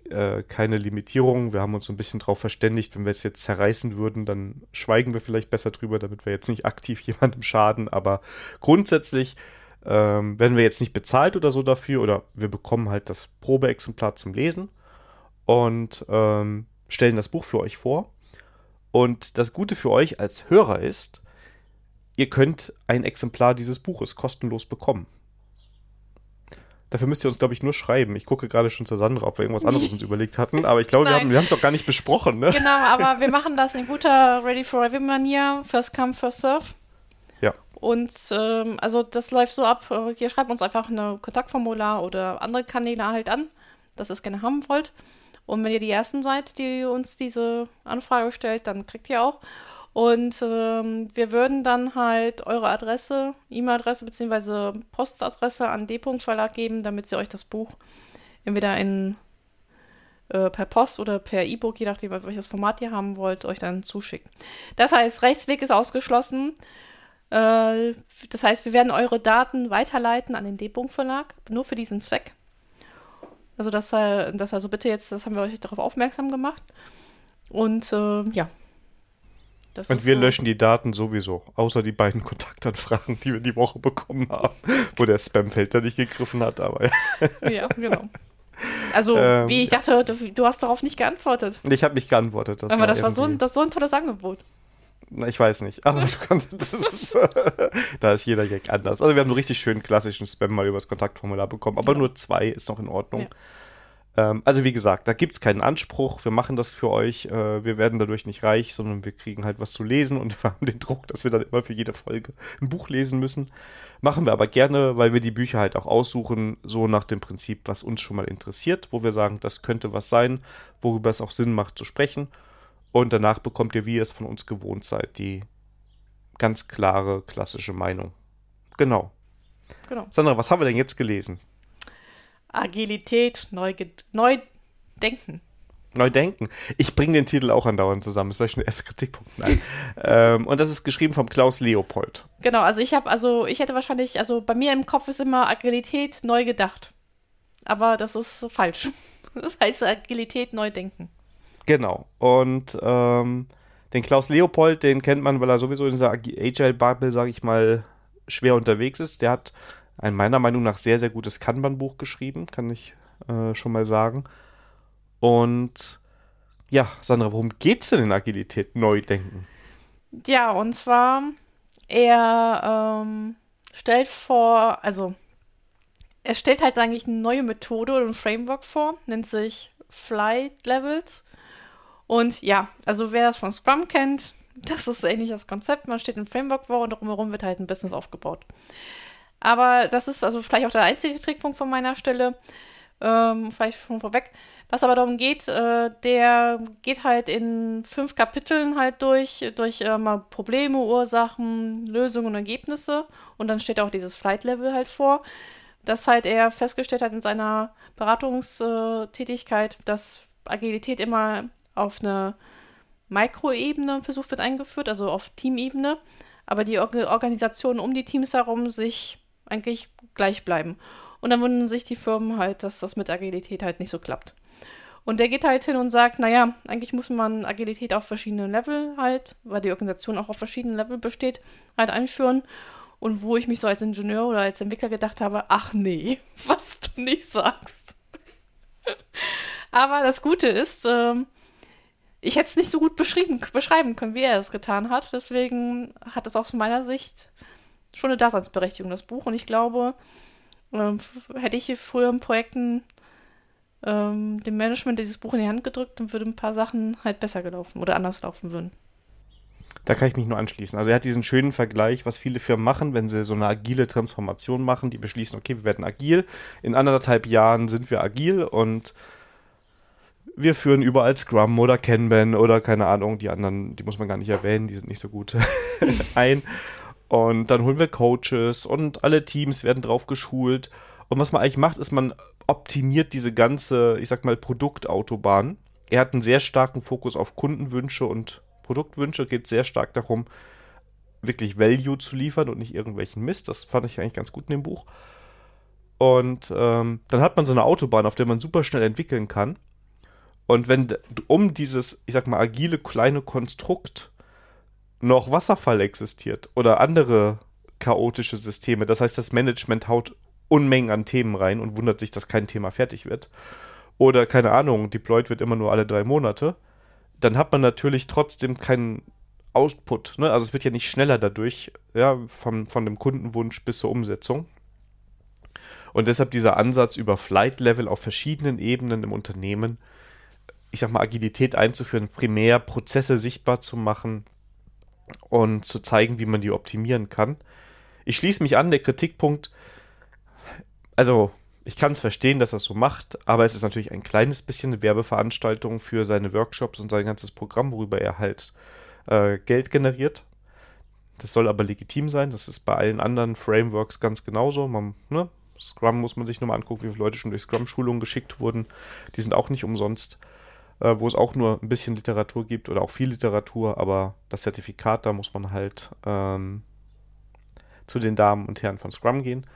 äh, keine Limitierung. Wir haben uns so ein bisschen darauf verständigt, wenn wir es jetzt zerreißen würden, dann schweigen wir vielleicht besser drüber, damit wir jetzt nicht aktiv jemandem schaden. Aber grundsätzlich ähm, werden wir jetzt nicht bezahlt oder so dafür oder wir bekommen halt das Probeexemplar zum Lesen und ähm, stellen das Buch für euch vor. Und das Gute für euch als Hörer ist, ihr könnt ein Exemplar dieses Buches kostenlos bekommen. Dafür müsst ihr uns, glaube ich, nur schreiben. Ich gucke gerade schon zur Sandra, ob wir irgendwas anderes uns überlegt hatten. Aber ich glaube, wir Nein. haben wir haben es auch gar nicht besprochen. Ne? Genau, aber wir machen das in guter Ready for Review Manier. First come, first serve. Ja. Und ähm, also das läuft so ab, äh, ihr schreibt uns einfach ein Kontaktformular oder andere Kanäle halt an, dass ihr es gerne haben wollt. Und wenn ihr die Ersten seid, die uns diese Anfrage stellt, dann kriegt ihr auch. Und ähm, wir würden dann halt eure Adresse, E-Mail-Adresse bzw. Postadresse an D-Punkt Verlag geben, damit sie euch das Buch entweder in äh, per Post oder per E-Book, je nachdem, welches Format ihr haben wollt, euch dann zuschicken. Das heißt, Rechtsweg ist ausgeschlossen. Äh, das heißt, wir werden eure Daten weiterleiten an den D-Punkt Verlag, nur für diesen Zweck. Also das, äh, das also bitte jetzt, das haben wir euch darauf aufmerksam gemacht. Und äh, ja. Das Und wir so- löschen die Daten sowieso, außer die beiden Kontaktanfragen, die wir die Woche bekommen haben, wo der Spamfilter nicht gegriffen hat. Aber ja. Ja, genau. Also, ähm, wie ich dachte, du, du, hast darauf nicht geantwortet. Ich habe nicht geantwortet. Das Aber war das war so ein, das so ein tolles Angebot. Na, ich weiß nicht. Aber du kannst, ist, da ist jeder Gag anders. Also wir haben einen richtig schönen klassischen Spam mal übers Kontaktformular bekommen. Aber ja. nur zwei ist noch in Ordnung. Ja. Ähm, also wie gesagt, da gibt es keinen Anspruch. Wir machen das für euch. Äh, wir werden dadurch nicht reich, sondern wir kriegen halt was zu lesen und wir haben den Druck, dass wir dann immer für jede Folge ein Buch lesen müssen. Machen wir aber gerne, weil wir die Bücher halt auch aussuchen, so nach dem Prinzip, was uns schon mal interessiert, wo wir sagen, das könnte was sein, worüber es auch Sinn macht zu sprechen. Und danach bekommt ihr, wie ihr es von uns gewohnt seid, die ganz klare, klassische Meinung. Genau. genau. Sandra, was haben wir denn jetzt gelesen? Agilität, neu, neu denken. Neu denken. Ich bringe den Titel auch andauernd zusammen. Das war schon der erste Kritikpunkt. Nein. ähm, und das ist geschrieben vom Klaus Leopold. Genau, also ich habe, also ich hätte wahrscheinlich, also bei mir im Kopf ist immer Agilität neu gedacht. Aber das ist falsch. Das heißt Agilität neu denken. Genau. Und ähm, den Klaus Leopold, den kennt man, weil er sowieso in dieser Agile-Bubble, sage ich mal, schwer unterwegs ist. Der hat ein meiner Meinung nach sehr, sehr gutes Kanban-Buch geschrieben, kann ich äh, schon mal sagen. Und ja, Sandra, worum geht es denn in Agilität Neudenken? Ja, und zwar, er ähm, stellt vor, also er stellt halt eigentlich eine neue Methode oder ein Framework vor, nennt sich Flight Levels. Und ja, also wer das von Scrum kennt, das ist ähnlich das Konzept. Man steht im Framework vor und drumherum wird halt ein Business aufgebaut. Aber das ist also vielleicht auch der einzige Trickpunkt von meiner Stelle. Ähm, vielleicht schon vorweg. Was aber darum geht, äh, der geht halt in fünf Kapiteln halt durch, durch äh, mal Probleme, Ursachen, Lösungen und Ergebnisse. Und dann steht auch dieses Flight-Level halt vor, dass halt er festgestellt hat in seiner Beratungstätigkeit, dass Agilität immer auf eine Mikroebene versucht wird eingeführt, also auf Teamebene, aber die Organisationen um die Teams herum sich eigentlich gleich bleiben. Und dann wundern sich die Firmen halt, dass das mit Agilität halt nicht so klappt. Und der geht halt hin und sagt, naja, eigentlich muss man Agilität auf verschiedenen Level halt, weil die Organisation auch auf verschiedenen Level besteht, halt einführen. Und wo ich mich so als Ingenieur oder als Entwickler gedacht habe, ach nee, was du nicht sagst. Aber das Gute ist, ähm, ich hätte es nicht so gut beschrieben, beschreiben können, wie er es getan hat. Deswegen hat es aus meiner Sicht schon eine Daseinsberechtigung, das Buch. Und ich glaube, ähm, hätte ich früher in Projekten ähm, dem Management dieses Buch in die Hand gedrückt, dann würde ein paar Sachen halt besser gelaufen oder anders laufen würden. Da kann ich mich nur anschließen. Also er hat diesen schönen Vergleich, was viele Firmen machen, wenn sie so eine agile Transformation machen, die beschließen, okay, wir werden agil, in anderthalb Jahren sind wir agil und wir führen überall Scrum oder Kanban oder keine Ahnung, die anderen, die muss man gar nicht erwähnen, die sind nicht so gut ein. Und dann holen wir Coaches und alle Teams werden drauf geschult. Und was man eigentlich macht, ist, man optimiert diese ganze, ich sag mal, Produktautobahn. Er hat einen sehr starken Fokus auf Kundenwünsche und Produktwünsche, geht sehr stark darum, wirklich Value zu liefern und nicht irgendwelchen Mist. Das fand ich eigentlich ganz gut in dem Buch. Und ähm, dann hat man so eine Autobahn, auf der man super schnell entwickeln kann. Und wenn um dieses, ich sag mal, agile kleine Konstrukt noch Wasserfall existiert oder andere chaotische Systeme, das heißt, das Management haut Unmengen an Themen rein und wundert sich, dass kein Thema fertig wird. Oder keine Ahnung, deployed wird immer nur alle drei Monate, dann hat man natürlich trotzdem keinen Output. Ne? Also es wird ja nicht schneller dadurch, ja, von, von dem Kundenwunsch bis zur Umsetzung. Und deshalb dieser Ansatz über Flight Level auf verschiedenen Ebenen im Unternehmen ich sag mal, Agilität einzuführen, primär Prozesse sichtbar zu machen und zu zeigen, wie man die optimieren kann. Ich schließe mich an, der Kritikpunkt, also ich kann es verstehen, dass er es so macht, aber es ist natürlich ein kleines bisschen eine Werbeveranstaltung für seine Workshops und sein ganzes Programm, worüber er halt äh, Geld generiert. Das soll aber legitim sein, das ist bei allen anderen Frameworks ganz genauso. Man, ne? Scrum muss man sich nur mal angucken, wie viele Leute schon durch Scrum-Schulungen geschickt wurden. Die sind auch nicht umsonst äh, wo es auch nur ein bisschen Literatur gibt oder auch viel Literatur, aber das Zertifikat, da muss man halt ähm, zu den Damen und Herren von Scrum gehen.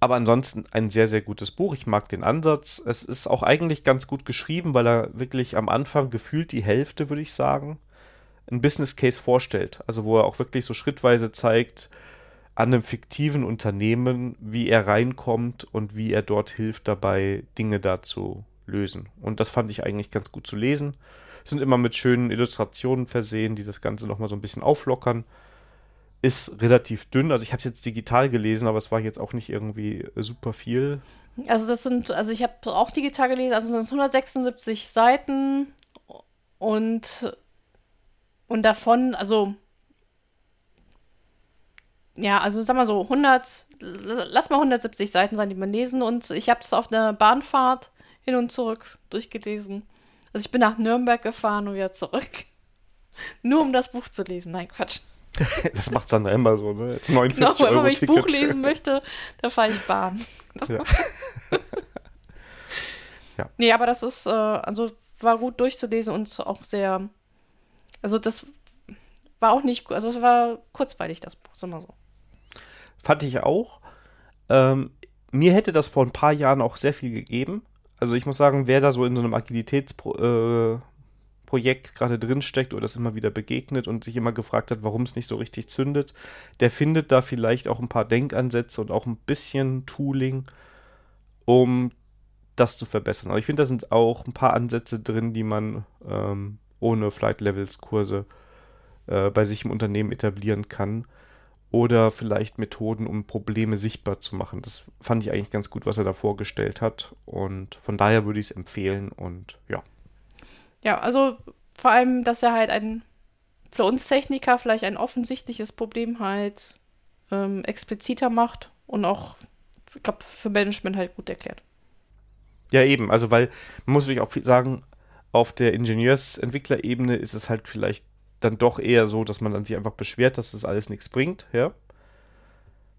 Aber ansonsten ein sehr, sehr gutes Buch. Ich mag den Ansatz. Es ist auch eigentlich ganz gut geschrieben, weil er wirklich am Anfang gefühlt die Hälfte, würde ich sagen, ein Business Case vorstellt. Also wo er auch wirklich so schrittweise zeigt, an einem fiktiven Unternehmen, wie er reinkommt und wie er dort hilft dabei, Dinge da zu lösen. Und das fand ich eigentlich ganz gut zu lesen. Sind immer mit schönen Illustrationen versehen, die das Ganze nochmal so ein bisschen auflockern. Ist relativ dünn, also ich habe es jetzt digital gelesen, aber es war jetzt auch nicht irgendwie super viel. Also das sind, also ich habe auch digital gelesen, also sind es 176 Seiten und, und davon, also ja, also sag mal so 100, lass mal 170 Seiten sein, die man lesen und ich habe es auf einer Bahnfahrt hin und zurück durchgelesen. Also ich bin nach Nürnberg gefahren und wieder zurück. Nur um das Buch zu lesen. Nein, Quatsch. das macht Sandra immer so, ne? Jetzt 49 genau, Euro wenn ich Ticket. Buch lesen möchte, da fahre ich Bahn. Ja. ja. Nee, aber das ist, äh, also war gut durchzulesen und auch sehr, also das war auch nicht, also es war kurzweilig, das Buch, sag mal so. Fand ich auch. Ähm, mir hätte das vor ein paar Jahren auch sehr viel gegeben. Also ich muss sagen, wer da so in so einem Agilitätsprojekt äh, gerade drin steckt oder das immer wieder begegnet und sich immer gefragt hat, warum es nicht so richtig zündet, der findet da vielleicht auch ein paar Denkansätze und auch ein bisschen Tooling, um das zu verbessern. Aber ich finde, da sind auch ein paar Ansätze drin, die man ähm, ohne Flight Levels Kurse äh, bei sich im Unternehmen etablieren kann oder vielleicht Methoden, um Probleme sichtbar zu machen. Das fand ich eigentlich ganz gut, was er da vorgestellt hat. Und von daher würde ich es empfehlen und ja. Ja, also vor allem, dass er halt ein, für uns Techniker vielleicht ein offensichtliches Problem halt ähm, expliziter macht und auch, ich glaube, für Management halt gut erklärt. Ja, eben. Also, weil man muss natürlich auch sagen, auf der Ingenieursentwicklerebene ist es halt vielleicht dann doch eher so, dass man dann sich einfach beschwert, dass das alles nichts bringt, ja.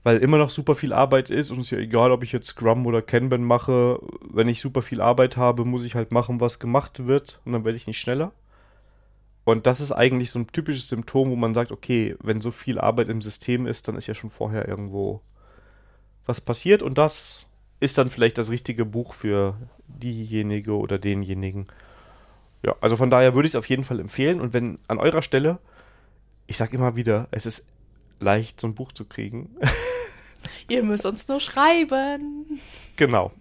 Weil immer noch super viel Arbeit ist und es ist ja egal, ob ich jetzt Scrum oder Kanban mache. Wenn ich super viel Arbeit habe, muss ich halt machen, was gemacht wird und dann werde ich nicht schneller. Und das ist eigentlich so ein typisches Symptom, wo man sagt, okay, wenn so viel Arbeit im System ist, dann ist ja schon vorher irgendwo was passiert und das ist dann vielleicht das richtige Buch für diejenige oder denjenigen, ja, also von daher würde ich es auf jeden Fall empfehlen. Und wenn an eurer Stelle, ich sage immer wieder, es ist leicht, so ein Buch zu kriegen. Ihr müsst uns nur schreiben. Genau.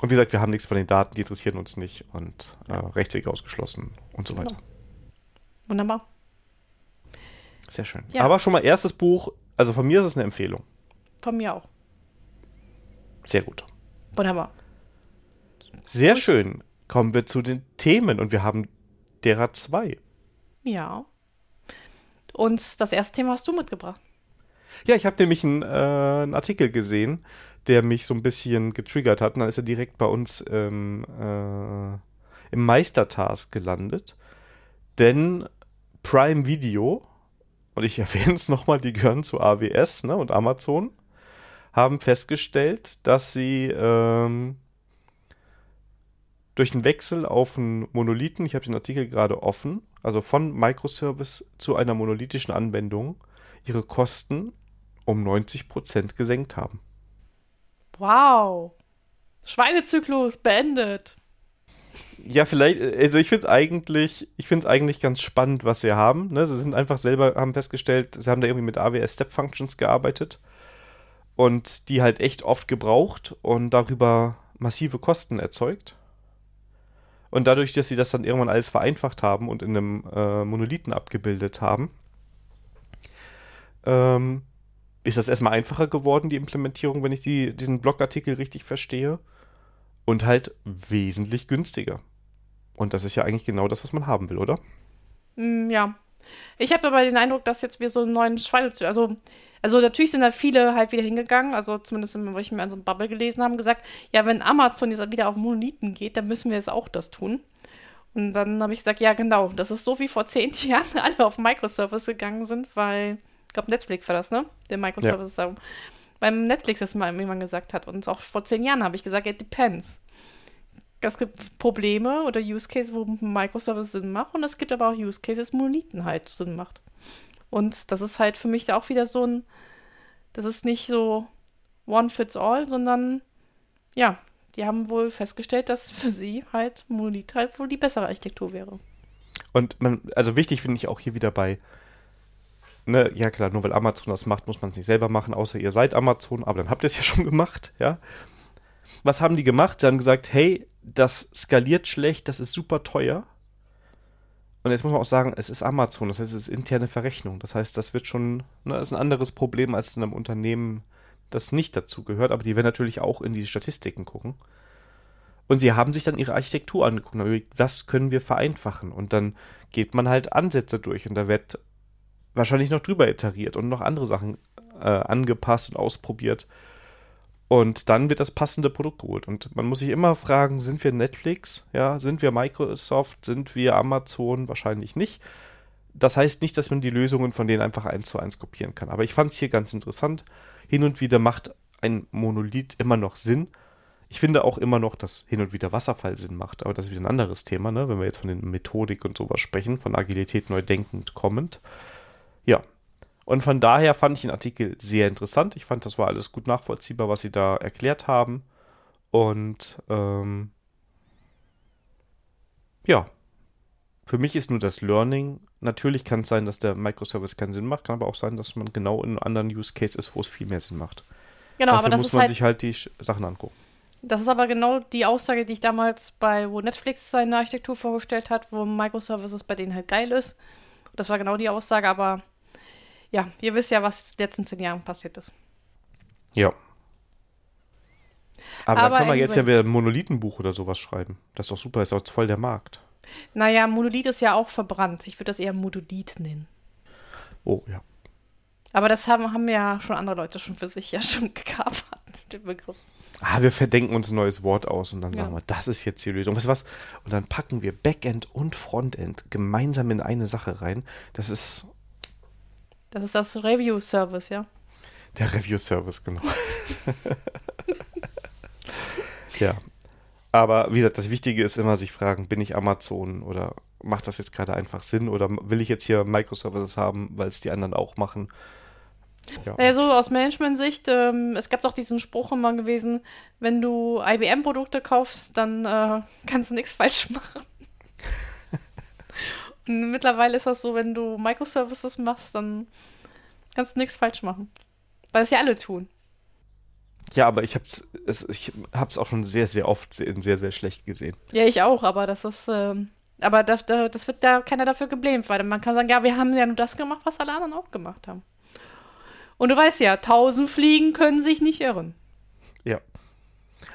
Und wie gesagt, wir haben nichts von den Daten, die interessieren uns nicht und äh, Rechtsweg ausgeschlossen und so weiter. Genau. Wunderbar. Sehr schön. Ja. Aber schon mal erstes Buch, also von mir ist es eine Empfehlung. Von mir auch. Sehr gut. Wunderbar. Sehr Los. schön kommen wir zu den Themen und wir haben derer zwei. Ja. Und das erste Thema hast du mitgebracht. Ja, ich habe nämlich einen, äh, einen, Artikel gesehen, der mich so ein bisschen getriggert hat. Und dann ist er direkt bei uns ähm, äh, im Meistertask gelandet. Denn Prime Video, und ich erwähne es nochmal, die gehören zu AWS ne, und Amazon, haben festgestellt, dass sie ähm, durch den Wechsel auf einen Monolithen, ich habe den Artikel gerade offen, also von Microservice zu einer monolithischen Anwendung, ihre Kosten um 90% gesenkt haben. Wow. Schweinezyklus beendet. Ja, vielleicht, also ich finde es eigentlich, ich finde es eigentlich ganz spannend, was sie haben. Ne? Sie sind einfach selber, haben festgestellt, sie haben da irgendwie mit AWS Step Functions gearbeitet und die halt echt oft gebraucht und darüber massive Kosten erzeugt. Und dadurch, dass sie das dann irgendwann alles vereinfacht haben und in einem äh, Monolithen abgebildet haben, ähm, ist das erstmal einfacher geworden, die Implementierung, wenn ich die, diesen Blogartikel richtig verstehe. Und halt wesentlich günstiger. Und das ist ja eigentlich genau das, was man haben will, oder? Mm, ja. Ich habe aber den Eindruck, dass jetzt wir so einen neuen Schweinezyklus, also also natürlich sind da viele halt wieder hingegangen, also zumindest, wo ich mir an so einem Bubble gelesen habe, gesagt, ja, wenn Amazon jetzt wieder auf Monolithen geht, dann müssen wir jetzt auch das tun. Und dann habe ich gesagt, ja, genau, das ist so wie vor zehn Jahren alle auf Microservice gegangen sind, weil, ich glaube, Netflix war das, ne? Der Microservice ja. beim Netflix das mal jemand gesagt hat. Und auch vor zehn Jahren habe ich gesagt, it depends. Es gibt Probleme oder Use Cases, wo Microservice Sinn macht und es gibt aber auch Use Cases, wo Monolithen halt Sinn macht. Und das ist halt für mich da auch wieder so ein, das ist nicht so one fits all, sondern ja, die haben wohl festgestellt, dass für sie halt Monolith halt wohl die bessere Architektur wäre. Und man, also wichtig finde ich auch hier wieder bei ne, ja klar, nur weil Amazon das macht, muss man es nicht selber machen, außer ihr seid Amazon, aber dann habt ihr es ja schon gemacht, ja. Was haben die gemacht? Sie haben gesagt, hey, das skaliert schlecht, das ist super teuer. Und jetzt muss man auch sagen, es ist Amazon, das heißt, es ist interne Verrechnung. Das heißt, das wird schon, ne, ist ein anderes Problem als in einem Unternehmen, das nicht dazu gehört, aber die werden natürlich auch in die Statistiken gucken. Und sie haben sich dann ihre Architektur angeguckt und überlegt, was können wir vereinfachen? Und dann geht man halt Ansätze durch und da wird wahrscheinlich noch drüber iteriert und noch andere Sachen äh, angepasst und ausprobiert. Und dann wird das passende Produkt geholt. Und man muss sich immer fragen, sind wir Netflix? Ja, sind wir Microsoft? Sind wir Amazon? Wahrscheinlich nicht. Das heißt nicht, dass man die Lösungen von denen einfach eins zu eins kopieren kann. Aber ich fand es hier ganz interessant. Hin und wieder macht ein Monolith immer noch Sinn. Ich finde auch immer noch, dass hin und wieder Wasserfall Sinn macht. Aber das ist wieder ein anderes Thema, ne? wenn wir jetzt von den Methodik und sowas sprechen, von Agilität neu denkend kommend. Ja, und von daher fand ich den Artikel sehr interessant. Ich fand, das war alles gut nachvollziehbar, was sie da erklärt haben. Und ähm, ja, für mich ist nur das Learning. Natürlich kann es sein, dass der Microservice keinen Sinn macht, kann aber auch sein, dass man genau in einem anderen Use Case ist, wo es viel mehr Sinn macht. Genau, Dafür aber das muss man halt, sich halt die Sachen angucken. das ist aber genau die Aussage, die ich damals bei, wo Netflix seine Architektur vorgestellt hat, wo Microservices bei denen halt geil ist. Das war genau die Aussage, aber ja, ihr wisst ja, was in den letzten zehn Jahren passiert ist. Ja. Aber, Aber dann kann man jetzt ja wieder ein Monolithenbuch oder sowas schreiben. Das ist doch super, ist auch voll der Markt. Naja, Monolith ist ja auch verbrannt. Ich würde das eher Monolith nennen. Oh, ja. Aber das haben, haben ja schon andere Leute schon für sich ja schon gekapert, den Begriff. Ah, wir verdenken uns ein neues Wort aus und dann Ja. sagen wir, das ist jetzt die Lösung. Weißt du was? Und dann packen wir Backend und Frontend gemeinsam in eine Sache rein. Das ist Das ist das Review-Service, ja. der Review-Service, genau. ja. Aber wie gesagt, das Wichtige ist immer sich fragen, bin ich Amazon oder macht das jetzt gerade einfach Sinn oder will ich jetzt hier Microservices haben, weil es die anderen auch machen? Ja. Naja, so aus Management-Sicht, ähm, es gab doch diesen Spruch immer gewesen, wenn du IBM-Produkte kaufst, dann äh, kannst du nichts falsch machen. Mittlerweile ist das so, wenn du Microservices machst, dann kannst du nichts falsch machen. Weil es ja alle tun. Ja, aber ich hab's, es, ich hab's auch schon sehr, sehr oft sehr, sehr, sehr schlecht gesehen. Ja, ich auch, aber das ist, ähm, aber das, das wird da keiner dafür geblämt, weil man kann sagen, ja, wir haben ja nur das gemacht, was alle anderen auch gemacht haben. Und du weißt ja, tausend Fliegen können sich nicht irren.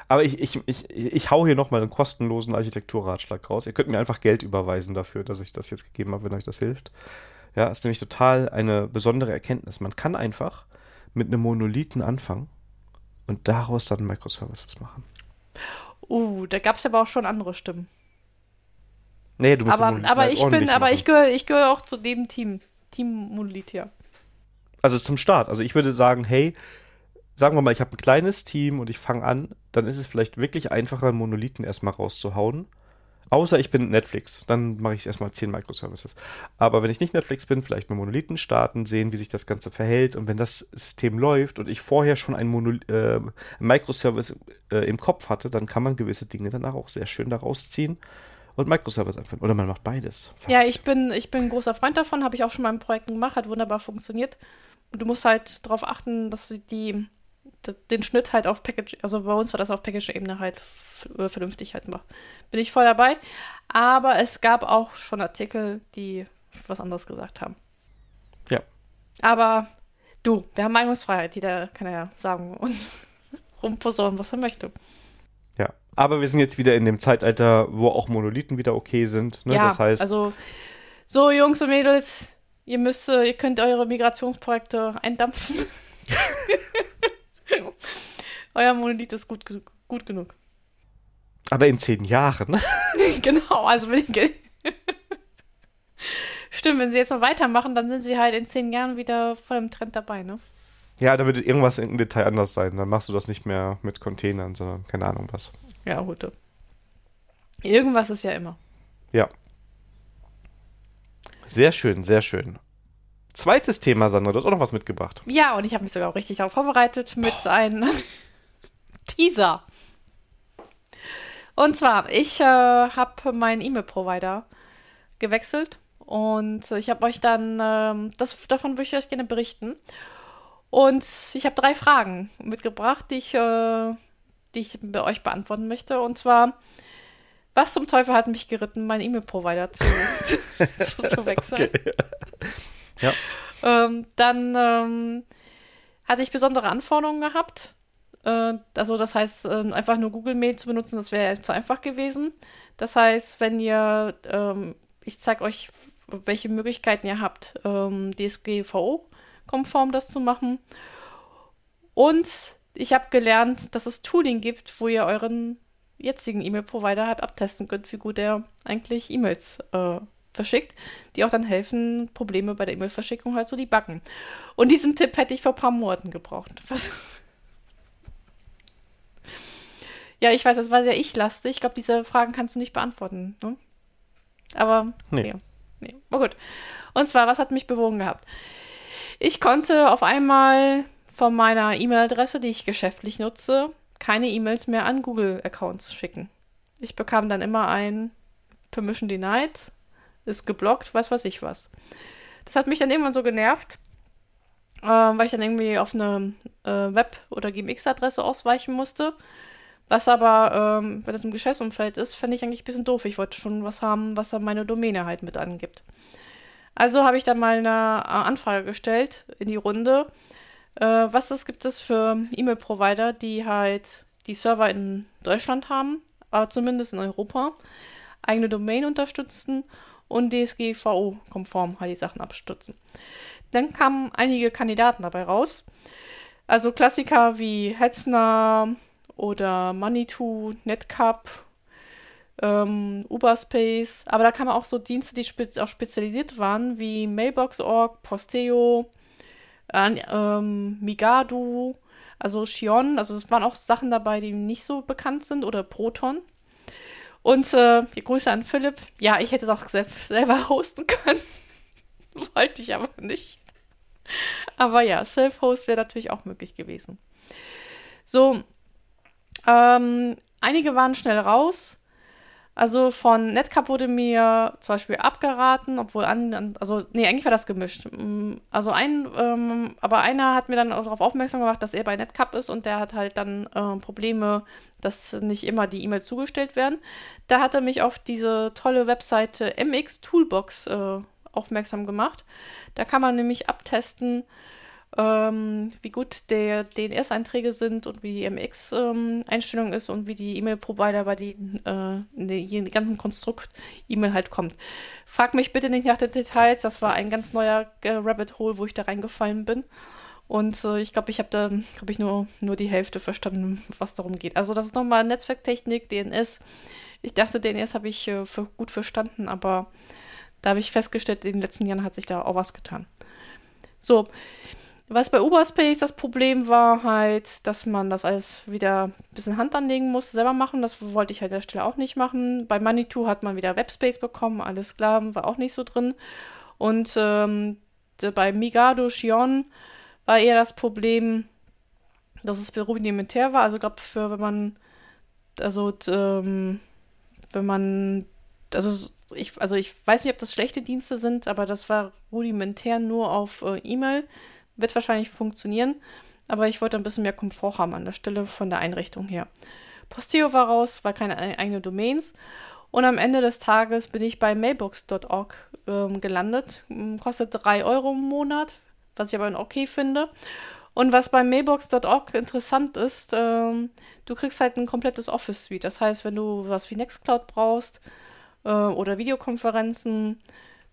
Aber ich, ich, ich, ich hau hier nochmal einen kostenlosen Architekturratschlag raus. Ihr könnt mir einfach Geld überweisen dafür, dass ich das jetzt gegeben habe, wenn euch das hilft. Ja, ist nämlich total eine besondere Erkenntnis. Man kann einfach mit einem Monolithen anfangen und daraus dann Microservices machen. Uh, da gab es aber auch schon andere Stimmen. Nee, du musst Aber, Monolithen aber halt ich bin, aber machen. ich gehöre ich gehöre auch zu dem Team. Team Monolith, ja. Also zum Start. Also ich würde sagen, hey, sagen wir mal, ich habe ein kleines Team und ich fange an, dann ist es vielleicht wirklich einfacher, einen Monolithen erstmal rauszuhauen. Außer ich bin Netflix, dann mache ich erstmal 10 Microservices. Aber wenn ich nicht Netflix bin, vielleicht mit Monolithen starten, sehen, wie sich das Ganze verhält. Und wenn das System läuft und ich vorher schon einen Monol äh, Microservice äh, im Kopf hatte, dann kann man gewisse Dinge danach auch sehr schön daraus ziehen und Microservice einführen. Oder man macht beides. Ja, ich bin, ich bin ein großer Freund davon, habe ich auch schon mal in Projekten gemacht, hat wunderbar funktioniert. Du musst halt darauf achten, dass die, den Schnitt halt auf Package, also bei uns war das auf Package-Ebene halt äh, vernünftig halt macht. Bin ich voll dabei. Aber es gab auch schon Artikel, die was anderes gesagt haben. Ja. Aber du, wir haben Meinungsfreiheit, jeder kann ja sagen und rumposaunen, was er möchte. Ja. Aber wir sind jetzt wieder in dem Zeitalter, wo auch Monolithen wieder okay sind. Ne? Ja, das heißt, also so Jungs und Mädels, ihr müsst, ihr könnt eure Migrationsprojekte eindampfen. Euer Monolith ist gut, gut genug. aber in zehn Jahren. genau, also wenn ich Stimmt, wenn sie jetzt noch weitermachen, dann sind sie halt in zehn Jahren wieder voll im Trend dabei, ne? Ja, da wird irgendwas im Detail anders sein. Dann machst du das nicht mehr mit Containern, sondern keine Ahnung was. Ja, gut. Irgendwas ist ja immer. Ja. Sehr schön, sehr schön. Zweites Thema, Sandra, du hast auch noch was mitgebracht. Ja, und ich habe mich sogar auch richtig darauf vorbereitet mit einem Teaser. Und zwar, ich äh, habe meinen E-Mail-Provider gewechselt Und ich habe euch dann, ähm, das, davon würde ich euch gerne berichten. Und ich habe drei Fragen mitgebracht, die ich, äh, die ich bei euch beantworten möchte. Und zwar, was zum Teufel hat mich geritten, meinen E-Mail-Provider zu, zu, zu, wechseln? Okay. Ja. Ähm, dann ähm, hatte ich besondere Anforderungen gehabt. Äh, also das heißt, äh, einfach nur Google Mail zu benutzen, das wäre zu einfach gewesen. Das heißt, wenn ihr, ähm, ich zeige euch, welche Möglichkeiten ihr habt, ähm, DSGVO-konform das zu machen. Und ich habe gelernt, dass es Tooling gibt, wo ihr euren jetzigen E-Mail-Provider halt abtesten könnt, wie gut er eigentlich E-Mails äh, verschickt, die auch dann helfen, Probleme bei der E-Mail-Verschickung halt zu debuggen. Und diesen Tipp hätte ich vor ein paar Monaten gebraucht. Was? ja, ich weiß, das war sehr ich-lastig. Ich glaube, diese Fragen kannst du nicht beantworten. Ne? Aber, nee. Ja. nee. Oh, gut. Und zwar, was hat mich bewogen gehabt? Ich konnte auf einmal von meiner E-Mail-Adresse, die ich geschäftlich nutze, keine E-Mails mehr an Google-Accounts schicken. Ich bekam dann immer ein Permission denied, ist geblockt, was weiß ich was. Das hat mich dann irgendwann so genervt, äh, weil ich dann irgendwie auf eine äh, Web- oder GMX-Adresse ausweichen musste. Was aber, ähm, wenn das im Geschäftsumfeld ist, fände ich eigentlich ein bisschen doof. Ich wollte schon was haben, was dann meine Domäne halt mit angibt. Also habe ich dann mal eine äh, Anfrage gestellt in die Runde, äh, was es gibt es für E-Mail-Provider, die halt die Server in Deutschland haben, aber zumindest in Europa, eigene Domain unterstützen und DSGVO-konform halt die Sachen abstützen. Dann kamen einige Kandidaten dabei raus. Also Klassiker wie Hetzner oder Manitou, Netcup, ähm, Uberspace, aber da kamen auch so Dienste, die spe auch spezialisiert waren, wie Mailbox.org, Posteo, ähm, Migadu, also Shion, also es waren auch Sachen dabei, die nicht so bekannt sind, oder Proton. Und äh, Grüße an Philipp. Ja, ich hätte es auch sel selber hosten können. Wollte ich aber nicht. Aber ja, Self-Host wäre natürlich auch möglich gewesen. So, ähm, einige waren schnell raus. Also von Netcup wurde mir zum Beispiel abgeraten, obwohl an, also, nee, eigentlich war das gemischt. Mm, also ein, ähm, aber einer hat mir dann darauf aufmerksam gemacht, dass er bei Netcup ist und der hat halt dann äh, Probleme, dass nicht immer die E-Mails zugestellt werden. Da hat er mich auf diese tolle Webseite MX Toolbox äh, aufmerksam gemacht. Da kann man nämlich abtesten, ähm, wie gut der DNS-Einträge sind und wie die MX-Einstellung ähm, ist und wie die E-Mail-Provider bei den, äh, ganzen Konstrukt E-Mail halt kommt. Frag mich bitte nicht nach den Details, das war ein ganz neuer äh, Rabbit Hole, wo ich da reingefallen bin. Und äh, ich glaube, ich habe da, glaube ich, nur, nur die Hälfte verstanden, was darum geht. Also das ist nochmal Netzwerktechnik, DNS. Ich dachte, DNS habe ich äh, gut verstanden, aber da habe ich festgestellt, in den letzten Jahren hat sich da auch was getan. So, was bei Uberspace das Problem war halt, dass man das alles wieder ein bisschen Hand anlegen musste, selber machen. Das wollte ich halt an der Stelle auch nicht machen. Bei Manitou hat man wieder Webspace bekommen, alles klar, war auch nicht so drin. Und ähm, bei Migado Shion war eher das Problem, dass es rudimentär war. Also glaube für wenn man also ähm, wenn man also ich, also ich weiß nicht, ob das schlechte Dienste sind, aber das war rudimentär nur auf äh, E-Mail. Wird wahrscheinlich funktionieren, aber ich wollte ein bisschen mehr Komfort haben an der Stelle von der Einrichtung her. Posteo war raus, war keine eigene Domains. Und am Ende des Tages bin ich bei mailbox.org ähm, gelandet. Kostet 3 Euro im Monat, was ich aber okay finde. Und was bei mailbox.org interessant ist, ähm, du kriegst halt ein komplettes Office-Suite. Das heißt, wenn du was wie Nextcloud brauchst äh, oder Videokonferenzen,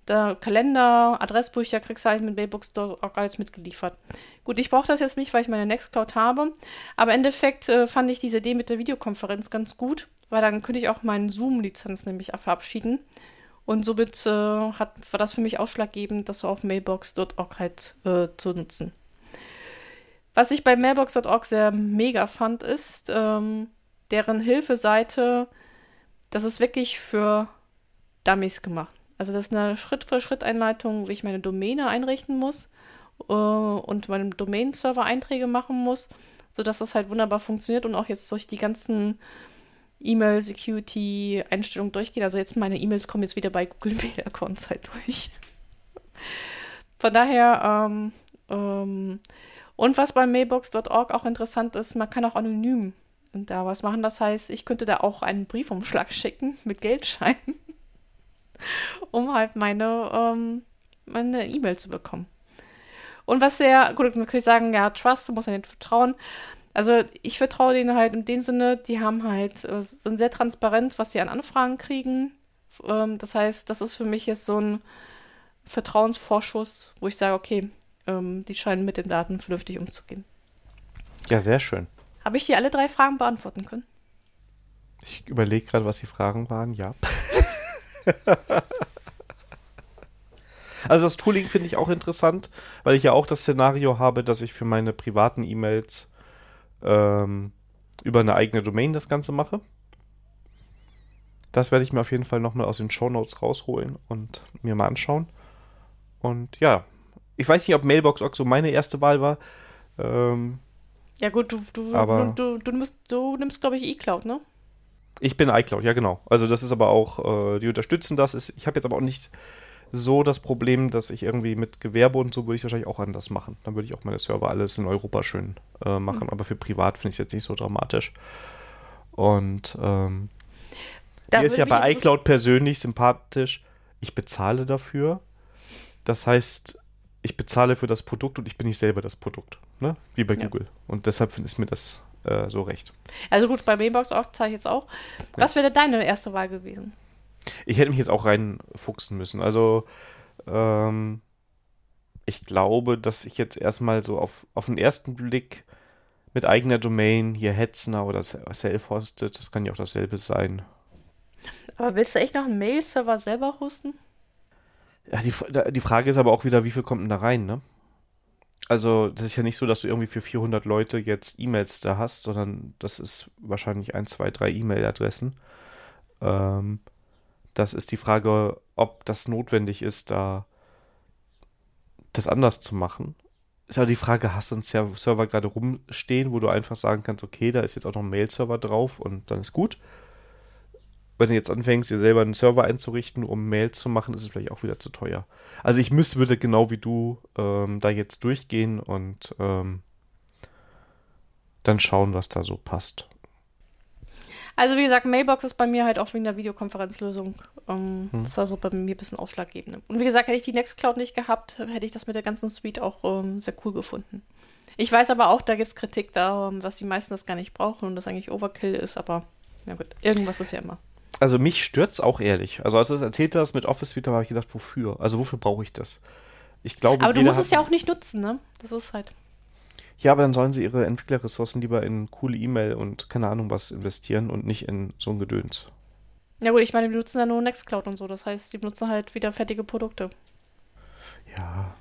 der Kalender, Adressbuch, da kriegst du halt mit Mailbox.org alles mitgeliefert. Gut, ich brauche das jetzt nicht, weil ich meine Nextcloud habe, aber im Endeffekt äh, fand ich diese Idee mit der Videokonferenz ganz gut, weil dann könnte ich auch meinen Zoom-Lizenz nämlich verabschieden. Und somit äh, hat, war das für mich ausschlaggebend, das auf Mailbox.org halt äh, zu nutzen. Was ich bei Mailbox.org sehr mega fand, ist ähm, deren Hilfeseite, das ist wirklich für Dummies gemacht. Also das ist eine Schritt-für-Schritt-Einleitung, wie ich meine Domäne einrichten muss äh, und meinem Domain-Server Einträge machen muss, sodass das halt wunderbar funktioniert und auch jetzt durch die ganzen E-Mail-Security-Einstellungen durchgehen. Also jetzt meine E-Mails kommen jetzt wieder bei Google Mail-Accounts halt durch. Von daher, ähm, ähm, und was bei mailbox.org auch interessant ist, man kann auch anonym da was machen. Das heißt, ich könnte da auch einen Briefumschlag schicken mit Geldscheinen, um halt meine ähm, meine E-Mail zu bekommen. Und was sehr, gut, man kann sagen, ja, Trust, muss man nicht vertrauen. Also ich vertraue denen halt in dem Sinne, die haben halt, äh, sind sehr transparent, was sie an Anfragen kriegen. Ähm, das heißt, das ist für mich jetzt so ein Vertrauensvorschuss, wo ich sage, okay, ähm, die scheinen mit den Daten vernünftig umzugehen. Ja, sehr schön. Habe ich dir alle drei Fragen beantworten können? Ich überlege gerade, was die Fragen waren. Ja. also das Tooling finde ich auch interessant, weil ich ja auch das Szenario habe, dass ich für meine privaten E-Mails ähm, über eine eigene Domain das Ganze mache. Das werde ich mir auf jeden Fall nochmal aus den Show Notes rausholen und mir mal anschauen. Und ja, ich weiß nicht, ob Mailbox auch so meine erste Wahl war. Ähm, ja gut, du, du, aber du, du, du nimmst, du nimmst glaube ich, iCloud, ne? Ich bin iCloud, ja genau. Also das ist aber auch, äh, die unterstützen das. Ist, ich habe jetzt aber auch nicht so das Problem, dass ich irgendwie mit Gewerbe und so würde ich wahrscheinlich auch anders machen. Dann würde ich auch meine Server alles in Europa schön äh, machen. Mhm. Aber für privat finde ich es jetzt nicht so dramatisch. Und ähm, mir ist ja bei iCloud persönlich sympathisch. Ich bezahle dafür. Das heißt, ich bezahle für das Produkt und ich bin nicht selber das Produkt. Ne? Wie bei ja. Google. Und deshalb ist mir das äh, so recht. Also gut, bei Mailbox auch zeige ich jetzt auch. Was wäre deine erste Wahl gewesen? Ich hätte mich jetzt auch reinfuchsen müssen. Also ähm, ich glaube, dass ich jetzt erstmal so auf, auf den ersten Blick mit eigener Domain, hier Hetzner oder Self-Hosted, das kann ja auch dasselbe sein. Aber willst du echt noch einen Mail-Server selber hosten? Ja, die, die Frage ist aber auch wieder, wie viel kommt denn da rein, ne? Also, das ist ja nicht so, dass du irgendwie für 400 Leute jetzt E-Mails da hast, sondern das ist wahrscheinlich ein, zwei, drei E-Mail-Adressen. Ähm, das ist die Frage, ob das notwendig ist, da das anders zu machen. Ist aber die Frage, hast du einen Server gerade rumstehen, wo du einfach sagen kannst, okay, da ist jetzt auch noch ein Mail-Server drauf und dann ist gut wenn du jetzt anfängst, dir selber einen Server einzurichten, um Mail zu machen, ist es vielleicht auch wieder zu teuer. Also ich müsste, würde genau wie du ähm, da jetzt durchgehen und ähm, dann schauen, was da so passt. Also wie gesagt, Mailbox ist bei mir halt auch wegen der Videokonferenzlösung. Ähm, hm. Das war so bei mir ein bisschen ausschlaggebend. Und wie gesagt, hätte ich die Nextcloud nicht gehabt, hätte ich das mit der ganzen Suite auch ähm, sehr cool gefunden. Ich weiß aber auch, da gibt es Kritik da, was die meisten das gar nicht brauchen und das eigentlich Overkill ist, aber na gut, irgendwas ist ja immer also mich stört es auch ehrlich. Also als du es erzählt hast mit Office Vita, habe ich gedacht, wofür? Also wofür brauche ich das? Ich glaube, aber du musst es ja auch nicht nutzen, ne? Das ist halt. Ja, aber dann sollen sie ihre Entwicklerressourcen lieber in coole E-Mail und keine Ahnung was investieren und nicht in so ein Gedöns. Ja gut, ich meine, die nutzen ja nur Nextcloud und so. Das heißt, die benutzen halt wieder fertige Produkte. Ja.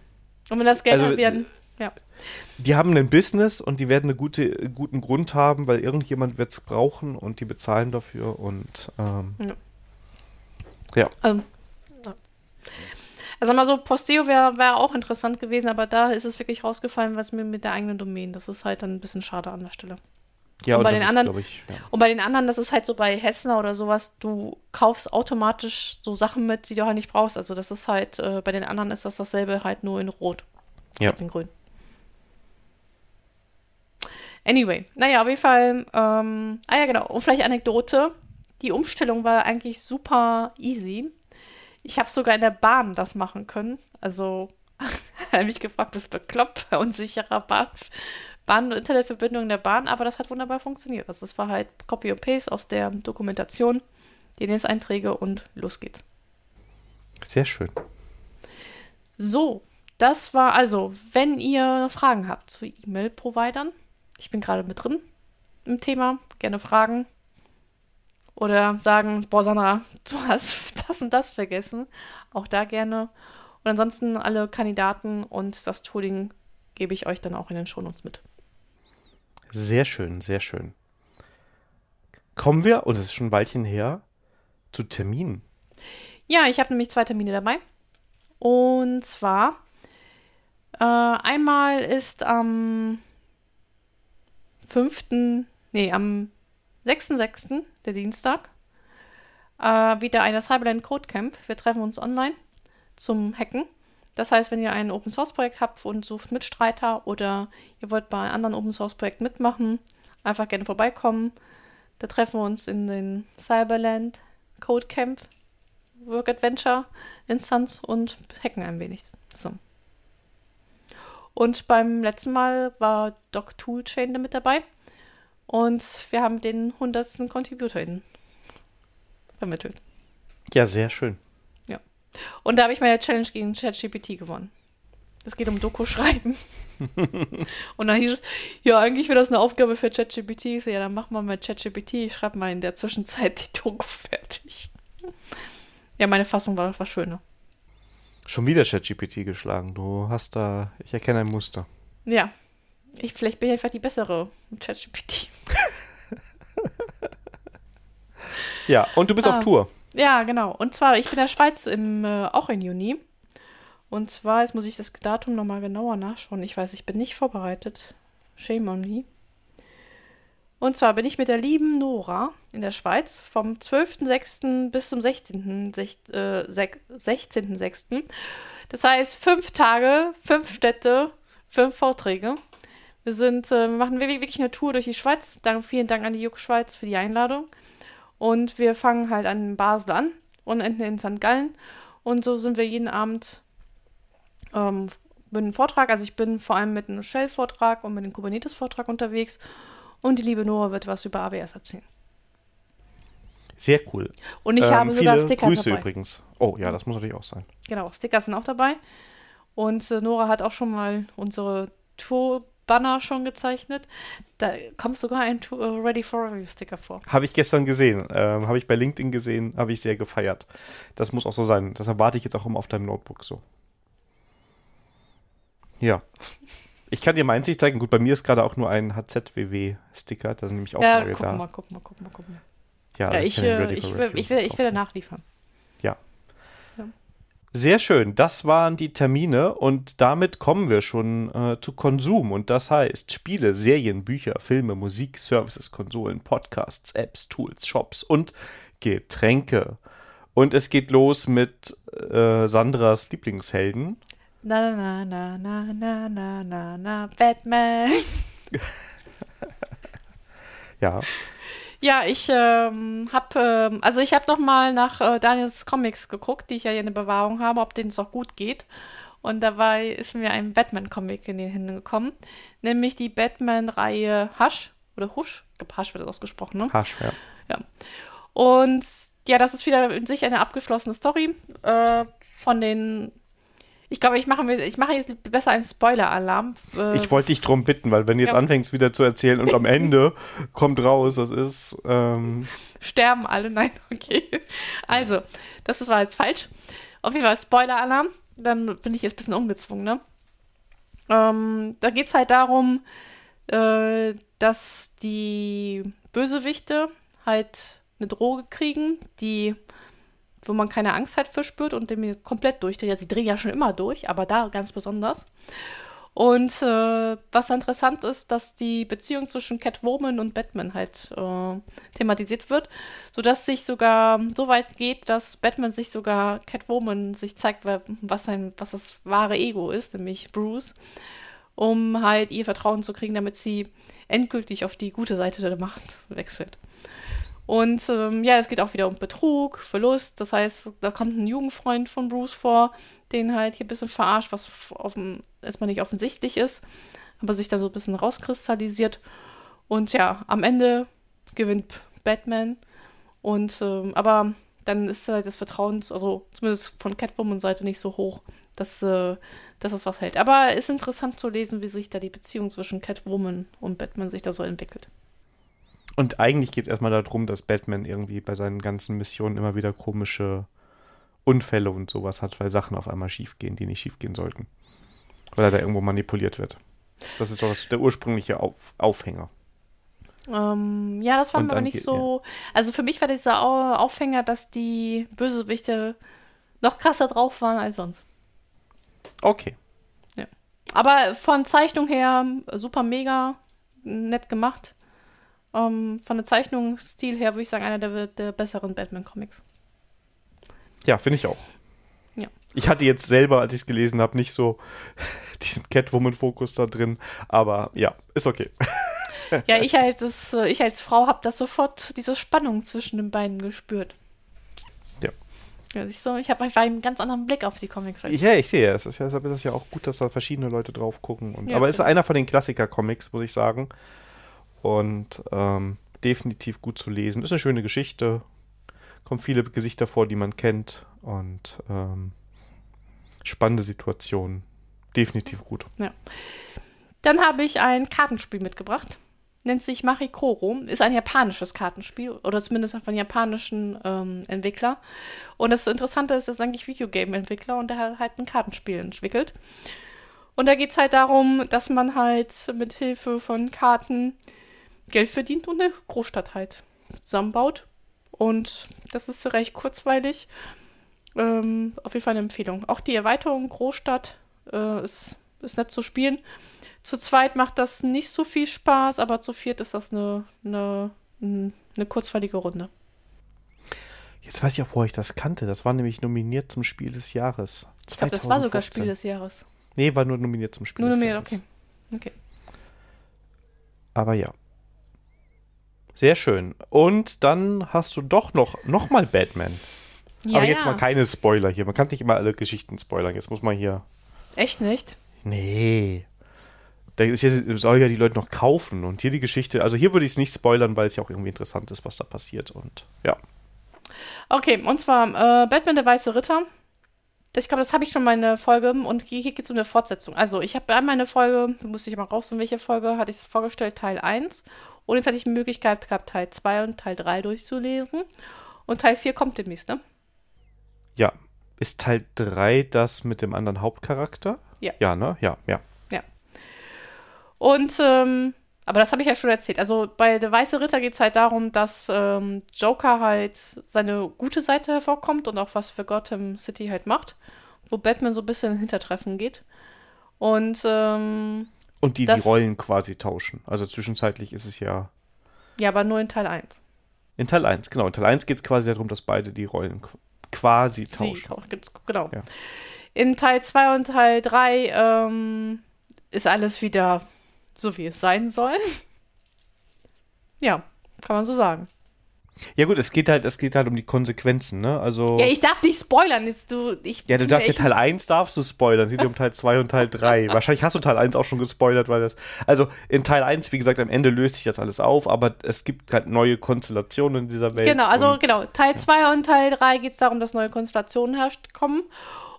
Und wenn das Geld also, halt werden, ja. Die haben ein Business und die werden einen gute, guten Grund haben, weil irgendjemand wird es brauchen und die bezahlen dafür und ähm, ja. ja. Also, also mal so, Posteo wäre wär auch interessant gewesen, aber da ist es wirklich rausgefallen, was mir mit der eigenen Domain. Das ist halt dann ein bisschen schade an der Stelle. Ja, und, und bei den anderen, ich, ja. und bei den anderen, das ist halt so bei Hessner oder sowas, du kaufst automatisch so Sachen mit, die du halt nicht brauchst. Also das ist halt, äh, bei den anderen ist das dasselbe halt nur in Rot. Ja. In Grün. Anyway, naja, auf jeden Fall, ähm, ah ja, genau, und vielleicht Anekdote. Die Umstellung war eigentlich super easy. Ich habe sogar in der Bahn das machen können. Also, habe mich gefragt, das bekloppt bei unsicherer Bahn, Bahn- und Internetverbindung in der Bahn, aber das hat wunderbar funktioniert. Also, es war halt Copy und Paste aus der Dokumentation, DNS-Einträge und los geht's. Sehr schön. So, das war also, wenn ihr Fragen habt zu E-Mail-Providern, ich bin gerade mit drin im Thema, gerne fragen. Oder sagen, boah, Sandra, du hast das und das vergessen. Auch da gerne. Und ansonsten alle Kandidaten und das Tooling gebe ich euch dann auch in den Shownotes mit. Sehr schön, sehr schön. Kommen wir, und es ist schon ein Weilchen her, zu Terminen. Ja, ich habe nämlich zwei Termine dabei. Und zwar, äh, einmal ist am 5., nee, am 6.6. der Dienstag. Äh, wieder eine Cyberland Code Camp. Wir treffen uns online zum Hacken. Das heißt, wenn ihr ein Open Source Projekt habt und sucht Mitstreiter oder ihr wollt bei anderen Open Source Projekten mitmachen, einfach gerne vorbeikommen. Da treffen wir uns in den Cyberland Code Camp Work Adventure Instanz und hacken ein wenig. So. Und beim letzten Mal war Doc Toolchain mit dabei. Und wir haben den 100. Contributor vermittelt. Ja, sehr schön. Ja. Und da habe ich meine Challenge gegen ChatGPT gewonnen. Es geht um Doku schreiben. und dann hieß es, ja, eigentlich wäre das eine Aufgabe für ChatGPT. Ich so, ja, dann machen wir mal ChatGPT. Ich schreibe mal in der Zwischenzeit die Doku fertig. Ja, meine Fassung war, war schöner. Schon wieder ChatGPT geschlagen. Du hast da, ich erkenne ein Muster. Ja. Ich, vielleicht bin ich einfach die bessere ChatGPT. ja, und du bist ah, auf Tour. Ja, genau. Und zwar, ich bin in der Schweiz im, äh, auch in Juni. Und zwar, jetzt muss ich das Datum nochmal genauer nachschauen. Ich weiß, ich bin nicht vorbereitet. Shame on me. Und zwar bin ich mit der lieben Nora in der Schweiz vom 12.06. bis zum 16.06. Äh, das heißt, fünf Tage, fünf Städte, fünf Vorträge. Wir sind, äh, wir machen wirklich eine Tour durch die Schweiz. Dank, vielen Dank an die Juck Schweiz für die Einladung. Und wir fangen halt an Basel an und enden in St. Gallen. Und so sind wir jeden Abend ähm, mit einem Vortrag. Also ich bin vor allem mit einem Shell-Vortrag und mit einem Kubernetes-Vortrag unterwegs. Und die liebe Nora wird was über AWS erzählen. Sehr cool. Und ich ähm, habe sogar Sticker Grüße dabei. übrigens. Oh ja, das muss natürlich auch sein. Genau, Sticker sind auch dabei. Und äh, Nora hat auch schon mal unsere Tour-Banner schon gezeichnet. Da kommt sogar ein Tour, uh, Ready for Review Sticker vor. Habe ich gestern gesehen. Ähm, habe ich bei LinkedIn gesehen. Habe ich sehr gefeiert. Das muss auch so sein. Das erwarte ich jetzt auch immer auf deinem Notebook so. Ja. Ich kann dir meins nicht zeigen. Gut, bei mir ist gerade auch nur ein HZWW-Sticker. Da sind nämlich auch ja, guck da. mal, guck mal, guck mal, guck mal. Ja, ja ich, äh, ich, will, ich, will, ich werde nachliefern. Ja. ja. Sehr schön. Das waren die Termine und damit kommen wir schon äh, zu Konsum. Und das heißt Spiele, Serien, Bücher, Filme, Musik, Services, Konsolen, Podcasts, Apps, Tools, Shops und Getränke. Und es geht los mit äh, Sandras Lieblingshelden. Na, na, na, na, na, na, na, na, Batman. ja. Ja, ich ähm, habe, ähm, also ich habe noch mal nach äh, Daniels Comics geguckt, die ich ja hier in der Bewahrung habe, ob denen es auch gut geht. Und dabei ist mir ein Batman-Comic in den Händen gekommen, nämlich die Batman-Reihe Hush oder Hush, ich glaube Hush wird das ausgesprochen, ne? Hush, ja. Ja. Und ja, das ist wieder in sich eine abgeschlossene Story äh, von den ich glaube, ich mache ich mache jetzt besser einen Spoiler-Alarm. Äh, ich wollte dich drum bitten, weil wenn du jetzt ja. anfängst wieder zu erzählen und am Ende kommt raus, das ist ähm sterben alle. Nein, okay. Also, das war jetzt falsch. Auf jeden Fall Spoiler-Alarm. Dann bin ich jetzt ein bisschen umgezwungen, ne? Ähm, da geht es halt darum, äh, dass die Bösewichte halt eine Droge kriegen, die wo man keine Angst halt für spürt und dem komplett durchdreht. Also, sie drehen ja schon immer durch, aber da ganz besonders. Und äh, was interessant ist, dass die Beziehung zwischen Catwoman und Batman halt äh, thematisiert wird, sodass sich sogar so weit geht, dass Batman sich sogar Catwoman sich zeigt, was sein, was das wahre Ego ist, nämlich Bruce, um halt ihr Vertrauen zu kriegen, damit sie endgültig auf die gute Seite der Macht wechselt. Und ähm, ja, es geht auch wieder um Betrug, Verlust. Das heißt, da kommt ein Jugendfreund von Bruce vor, den halt hier ein bisschen verarscht, was erstmal nicht offensichtlich ist, aber sich da so ein bisschen rauskristallisiert. Und ja, am Ende gewinnt Batman. Und ähm, aber dann ist halt das Vertrauen, also zumindest von Catwoman-Seite nicht so hoch, dass, äh, dass es was hält. Aber es ist interessant zu lesen, wie sich da die Beziehung zwischen Catwoman und Batman sich da so entwickelt. Und eigentlich geht es erstmal darum, dass Batman irgendwie bei seinen ganzen Missionen immer wieder komische Unfälle und sowas hat, weil Sachen auf einmal schiefgehen, die nicht schiefgehen sollten. Weil er da irgendwo manipuliert wird. Das ist doch der ursprüngliche auf Aufhänger. Ähm, ja, das war mir aber nicht so. Ja. Also für mich war dieser Aufhänger, dass die Bösewichte noch krasser drauf waren als sonst. Okay. Ja. Aber von Zeichnung her super mega nett gemacht. Ähm, von der Zeichnungsstil her würde ich sagen, einer der, der besseren Batman-Comics. Ja, finde ich auch. Ja. Ich hatte jetzt selber, als ich es gelesen habe, nicht so diesen Catwoman-Fokus da drin, aber ja, ist okay. Ja, ich als, ich als Frau habe das sofort, diese Spannung zwischen den beiden gespürt. Ja. Siehst du, ich habe einfach einen ganz anderen Blick auf die Comics. Als Ja, ich sehe es. Ist ja, deshalb ist es ja auch gut, dass da verschiedene Leute drauf gucken. Und, Ja, aber es ist genau. einer von den Klassiker-Comics, muss ich sagen. Und ähm, definitiv gut zu lesen. Ist eine schöne Geschichte. Kommen viele Gesichter vor, die man kennt. Und ähm, spannende Situationen. Definitiv gut. Dann habe ich ein Kartenspiel mitgebracht. Nennt sich Marikoro. Ist ein japanisches Kartenspiel oder zumindest von japanischen ähm, Entwickler. Und das Interessante ist, das ist eigentlich Videogame-Entwickler und der hat halt ein Kartenspiel entwickelt. Und da geht es halt darum, dass man halt mit Hilfe von Karten Geld verdient und eine Großstadt halt zusammenbaut. Und das ist recht kurzweilig. Ähm, auf jeden Fall eine Empfehlung. Auch die Erweiterung Großstadt äh, ist, ist nett zu spielen. Zu zweit macht das nicht so viel Spaß, aber zu viert ist das eine, eine, eine kurzweilige Runde. Jetzt weiß ich auch, wo ich das kannte. Das war nämlich nominiert zum Spiel des Jahres. Ich glaube, das war sogar 2015. Spiel des Jahres. Nee, war nur nominiert zum Spiel Nur des nominiert, Jahres. okay. Okay. Aber ja. Sehr schön. Und dann hast du doch noch, noch mal Batman. Ja, Aber jetzt ja. mal keine Spoiler hier. Man kann nicht immer alle Geschichten spoilern. Jetzt muss man hier. Echt nicht? Nee. Da ist jetzt, soll ja die Leute noch kaufen. Und hier die Geschichte. Also hier würde ich es nicht spoilern, weil es ja auch irgendwie interessant ist, was da passiert. Und ja. Okay, und zwar äh, Batman der Weiße Ritter. Ich glaube, das habe ich schon mal in der Folge und hier, hier geht es um eine Fortsetzung. Also, ich habe einmal eine Folge, da musste ich mal raussuchen, welche Folge, hatte ich es vorgestellt, Teil 1. Und jetzt hatte ich die Möglichkeit gehabt, Teil 2 und Teil 3 durchzulesen. Und Teil 4 kommt demnächst, ne? Ja. Ist Teil 3 das mit dem anderen Hauptcharakter? Ja. Ja, ne? Ja, ja. Und, ähm, aber das habe ich ja schon erzählt. Also bei Der Weiße Ritter geht es halt darum, dass ähm, Joker halt seine gute Seite hervorkommt und auch was für Gotham City halt macht. Wo Batman so ein bisschen in Hintertreffen geht. Und, ähm, Und die Das- die Rollen quasi tauschen. Also zwischenzeitlich ist es ja. ja, aber nur in Teil 1. In Teil 1, genau. In Teil 1 geht es quasi darum, dass beide die Rollen qu- quasi Sie tauschen. taucht, gibt's, genau. Ja. In Teil 2 und Teil 3 ähm, ist alles wieder so, wie es sein soll. ja, kann man so sagen. Ja gut, es geht halt, es geht halt um die Konsequenzen, ne? Also. Ja, ich darf nicht spoilern. Jetzt, du, ich, Ja, du darfst ja Teil 1 darfst du spoilern, es geht um Teil 2 und Teil 3. Wahrscheinlich hast du Teil 1 auch schon gespoilert, weil das. Also in Teil 1, wie gesagt, am Ende löst sich das alles auf, aber es gibt halt neue Konstellationen in dieser Welt. Genau, also und- genau. Teil 2 und Teil 3 geht es darum, dass neue Konstellationen herrscht kommen.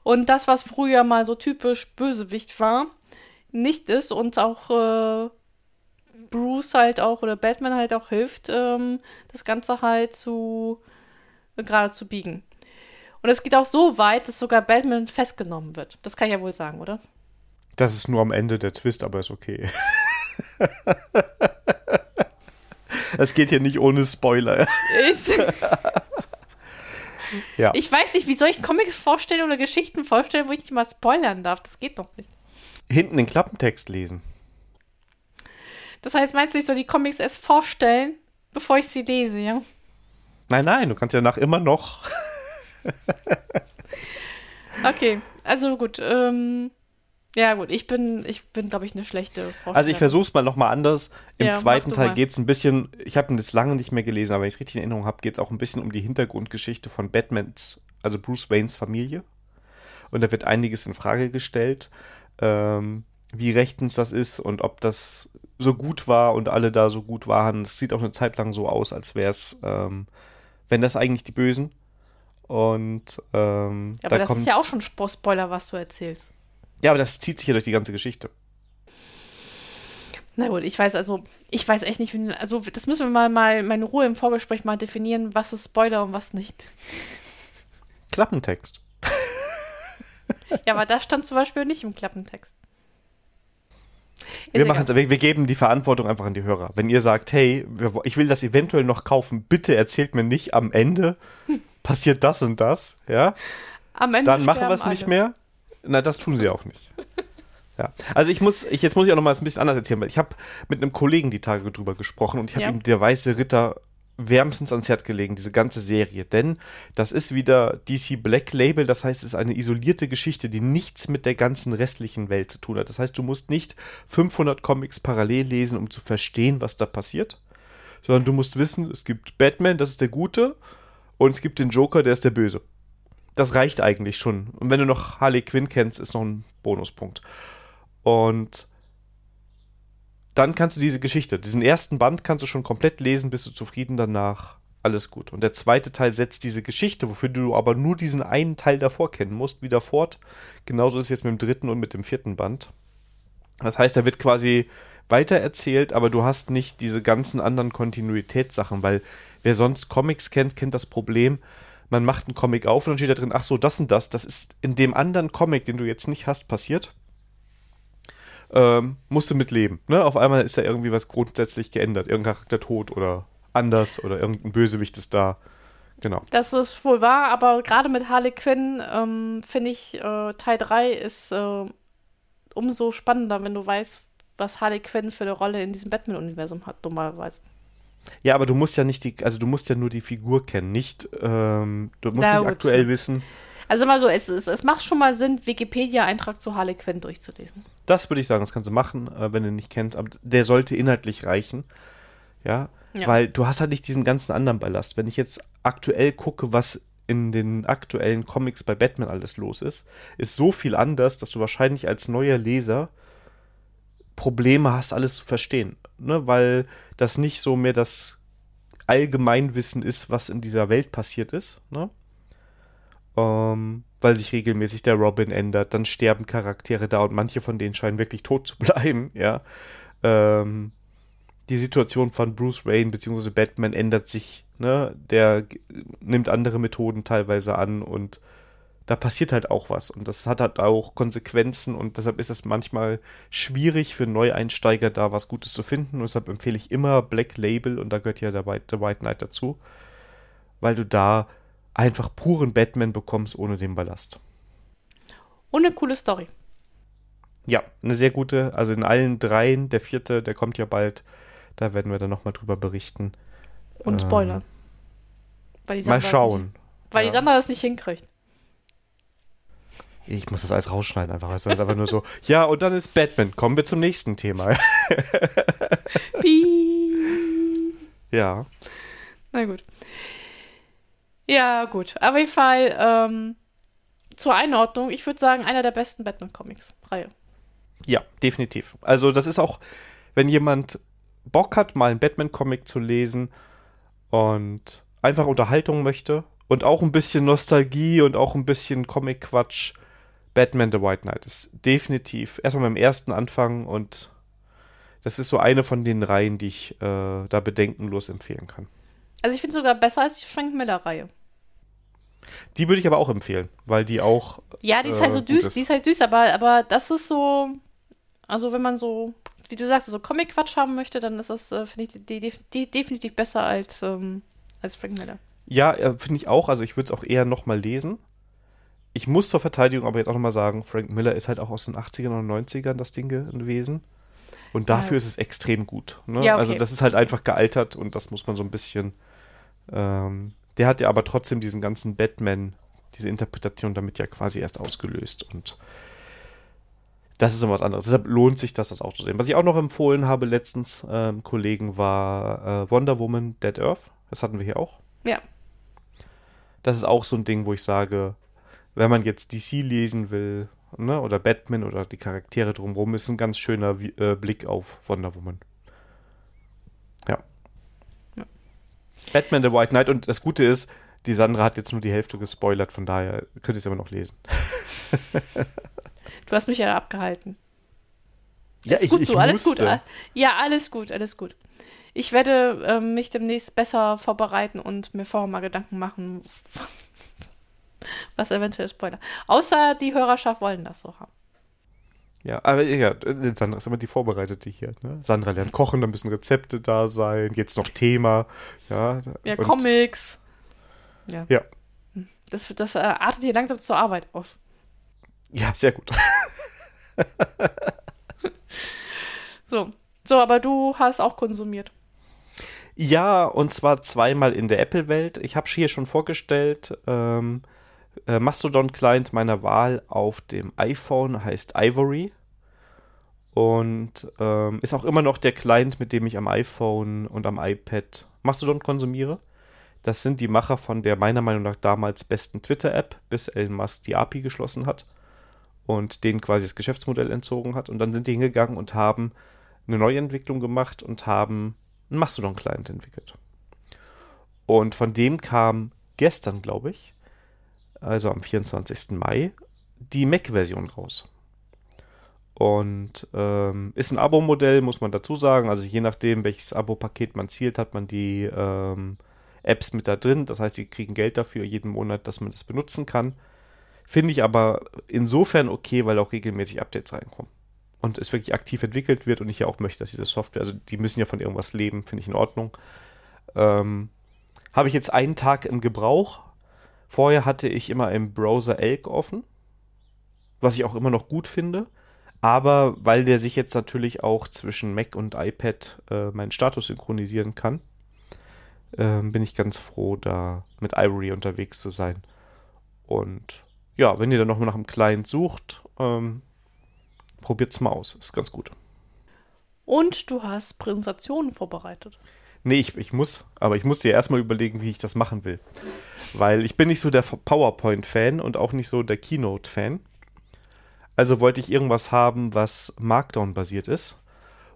Und das, was früher mal so typisch Bösewicht war, nicht ist und auch äh, Bruce halt auch oder Batman halt auch hilft, ähm, das Ganze halt zu äh, gerade zu biegen. Und es geht auch so weit, dass sogar Batman festgenommen wird. Das kann ich ja wohl sagen, oder? Das ist nur am Ende der Twist, aber ist okay. Es geht hier nicht ohne Spoiler. Ich, Ja. ich weiß nicht, wie soll ich Comics vorstellen oder Geschichten vorstellen, wo ich nicht mal spoilern darf. Das geht doch nicht. Hinten den Klappentext lesen. Das heißt, meinst du, ich soll die Comics erst vorstellen, bevor ich sie lese, ja? Nein, nein, du kannst ja nach immer noch. Okay, also gut. Ähm, ja, gut, ich bin, ich bin, glaube ich, eine schlechte Vorstellung. Also ich versuch's mal nochmal anders. Im Ja, zweiten Teil mal. geht's ein bisschen, ich habe ihn jetzt lange nicht mehr gelesen, aber wenn ich es richtig in Erinnerung habe, geht's auch ein bisschen um die Hintergrundgeschichte von Batmans, also Bruce Waynes Familie. Und da wird einiges in Frage gestellt, ähm, wie rechtens das ist und ob das so gut war und alle da so gut waren. Es sieht auch eine Zeit lang so aus, als wäre es, ähm, wenn das eigentlich die Bösen. Und ähm, Ja, aber da das kommt, ist ja auch schon Spo- Spoiler, was du erzählst. ja, aber das zieht sich ja durch die ganze Geschichte. Na gut, ich weiß also, ich weiß echt nicht, wie, also das müssen wir mal, mal, in Ruhe im Vorgespräch mal definieren, was ist Spoiler und was nicht. Klappentext. Ja, aber das stand zum Beispiel nicht im Klappentext. Wir, egal. machen's, wir, wir geben die Verantwortung einfach an die Hörer. Wenn ihr sagt, hey, ich will das eventuell noch kaufen, bitte erzählt mir nicht am Ende passiert das und das, ja, Am Ende dann machen wir es nicht mehr. Na, das tun sie auch nicht. Ja, also ich muss, ich, jetzt muss ich auch noch mal ein bisschen anders erzählen, weil ich habe mit einem Kollegen die Tage drüber gesprochen und ich habe Ja. ihm der Weiße Ritter wärmstens ans Herz gelegen, diese ganze Serie, denn das ist wieder DC Black Label, das heißt, es ist eine isolierte Geschichte, die nichts mit der ganzen restlichen Welt zu tun hat. Das heißt, du musst nicht 500 Comics parallel lesen, um zu verstehen, was da passiert, sondern du musst wissen, es gibt Batman, das ist der Gute, und es gibt den Joker, der ist der Böse. Das reicht eigentlich schon. Und wenn du noch Harley Quinn kennst, ist noch ein Bonuspunkt. Und dann kannst du diese Geschichte, diesen ersten Band kannst du schon komplett lesen, bist du zufrieden danach, alles gut. Und der zweite Teil setzt diese Geschichte, wofür du aber nur diesen einen Teil davor kennen musst, wieder fort. Genauso ist es jetzt mit dem dritten und mit dem vierten Band. Das heißt, da wird quasi weiter erzählt, aber du hast nicht diese ganzen anderen Kontinuitätssachen, weil wer sonst Comics kennt, kennt das Problem, man macht einen Comic auf und dann steht da drin, ach so, das und das, das ist in dem anderen Comic, den du jetzt nicht hast, passiert. Ähm, musst du mitleben. Ne? Auf einmal ist da irgendwie was grundsätzlich geändert. Irgendein Charakter tot oder anders oder irgendein Bösewicht ist da. Genau. Das ist wohl wahr, aber gerade mit Harley Quinn ähm, finde ich, äh, Teil 3 ist äh, umso spannender, wenn du weißt, was Harley Quinn für eine Rolle in diesem Batman-Universum hat, normalerweise. Ja, aber du musst ja nicht die, also du musst ja nur die Figur kennen, nicht, ähm, du musst Na nicht gut. aktuell wissen. Also mal so, es, es, es macht schon mal Sinn, Wikipedia-Eintrag zu Harley Quinn durchzulesen. Das würde ich sagen, das kannst du machen, äh, wenn du ihn nicht kennst, aber der sollte inhaltlich reichen. Ja? Ja. Weil du hast halt nicht diesen ganzen anderen Ballast. Wenn ich jetzt aktuell gucke, was in den aktuellen Comics bei Batman alles los ist, ist so viel anders, dass du wahrscheinlich als neuer Leser Probleme hast, alles zu verstehen. Ne? Weil das nicht so mehr das Allgemeinwissen ist, was in dieser Welt passiert ist. Ne? Ähm, weil sich regelmäßig der Robin ändert, dann sterben Charaktere da und manche von denen scheinen wirklich tot zu bleiben, ja. Ähm, die Situation von Bruce Wayne bzw. Batman ändert sich, ne? Der nimmt andere Methoden teilweise an und da passiert halt auch was und das hat halt auch Konsequenzen und deshalb ist es manchmal schwierig für Neueinsteiger da was Gutes zu finden und deshalb empfehle ich immer Black Label und da gehört ja der White, der White Knight dazu, weil du da einfach puren Batman bekommst ohne den Ballast. Und eine coole Story. Ja, eine sehr gute, also in allen dreien, der vierte, der kommt ja bald, da werden wir dann nochmal drüber berichten. Und Spoiler. Weil die Ähm, Mal schauen. Nicht, weil Ja. die Sandra das nicht hinkriegt. Ich muss das alles rausschneiden, einfach. Es ist einfach nur so, ja, und dann ist Batman. Kommen wir zum nächsten Thema. Ja. Na gut. Ja, gut. Auf jeden Fall ähm, zur Einordnung. Ich würde sagen, einer der besten Batman-Comics-Reihe. Ja, definitiv. Also, das ist auch, wenn jemand Bock hat, mal einen Batman-Comic zu lesen und einfach Unterhaltung möchte und auch ein bisschen Nostalgie und auch ein bisschen Comic-Quatsch, Batman the White Knight ist definitiv erstmal beim ersten Anfang und das ist so eine von den Reihen, die ich äh, da bedenkenlos empfehlen kann. Also ich finde sogar besser als die Frank Miller-Reihe. Die würde ich aber auch empfehlen, weil die auch Ja, die ist Äh, halt so gut düster, ist. die ist halt düster, aber, aber das ist so, also wenn man so, wie du sagst, so Comic-Quatsch haben möchte, dann ist das, äh, finde ich, die, die, die definitiv besser als, ähm, als Frank Miller. Ja, äh, finde ich auch. Also ich würde es auch eher nochmal lesen. Ich muss zur Verteidigung aber jetzt auch nochmal sagen, Frank Miller ist halt auch aus den 80ern und 90ern das Ding gewesen. Und dafür Ja. ist es extrem gut. Ne? Ja, okay. Also das ist halt einfach gealtert und das muss man so ein bisschen. Ähm, der hat ja aber trotzdem diesen ganzen Batman, diese Interpretation damit ja quasi erst ausgelöst. Und das ist noch was anderes. Deshalb lohnt sich das, das auch zu sehen. Was ich auch noch empfohlen habe letztens ähm, Kollegen war äh, Wonder Woman Dead Earth. Das hatten wir hier auch Ja. das ist auch so ein Ding, wo ich sage, wenn man jetzt DC lesen will, ne, oder Batman oder die Charaktere drumherum, ist ein ganz schöner äh, Blick auf Wonder Woman. Batman the White Knight und das Gute ist, die Sandra hat jetzt nur die Hälfte gespoilert, von daher könnt ihr es immer noch lesen. Du hast mich ja abgehalten. Ja, ist gut so, alles gut. musste. Ja, alles gut, alles gut. Ich werde ähm, mich demnächst besser vorbereiten und mir vorher mal Gedanken machen, was eventuell Spoiler. Außer die Hörerschaft wollen das so haben. Ja, aber ja, äh, Sandra ist immer die Vorbereitete hier. Ne? Sandra lernt kochen, da müssen Rezepte da sein, jetzt noch Thema. Ja, Ja, Comics. Ja. Ja. Das, das äh, artet hier langsam zur Arbeit aus. Ja, sehr gut. so. So, aber du hast auch konsumiert. Ja, und zwar zweimal in der Apple-Welt. Ich habe hier schon vorgestellt, ähm, äh, Mastodon-Client meiner Wahl auf dem iPhone heißt Ivory und ähm, ist auch immer noch der Client, mit dem ich am iPhone und am iPad Mastodon konsumiere. Das sind die Macher von der meiner Meinung nach damals besten Twitter-App, bis Elon Musk die API geschlossen hat und denen quasi das Geschäftsmodell entzogen hat. Und dann sind die hingegangen und haben eine Neuentwicklung gemacht und haben einen Mastodon-Client entwickelt. Und von dem kam gestern, glaube ich, also am 24. Mai, die Mac-Version raus. Und ähm, ist ein Abo-Modell, muss man dazu sagen. Also je nachdem, welches Abo-Paket man zielt, hat man die ähm, Apps mit da drin. Das heißt, die kriegen Geld dafür jeden Monat, dass man das benutzen kann. Finde ich aber insofern okay, weil auch regelmäßig Updates reinkommen. Und es wirklich aktiv entwickelt wird und ich ja auch möchte, dass diese Software, also die müssen ja von irgendwas leben, finde ich in Ordnung. Ähm, Habe ich jetzt einen Tag im Gebrauch. Vorher hatte ich immer im Browser Elk offen, was ich auch immer noch gut finde. Aber weil der sich jetzt natürlich auch zwischen Mac und iPad äh, meinen Status synchronisieren kann, äh, bin ich ganz froh, da mit Ivory unterwegs zu sein. Und ja, wenn ihr dann nochmal nach einem Client sucht, ähm, probiert's mal aus. Ist ganz gut. Und du hast Präsentationen vorbereitet. Nee, ich, ich muss, aber ich muss dir erstmal überlegen, wie ich das machen will. Weil ich bin nicht so der PowerPoint-Fan und auch nicht so der Keynote-Fan. Also wollte ich irgendwas haben, was Markdown-basiert ist.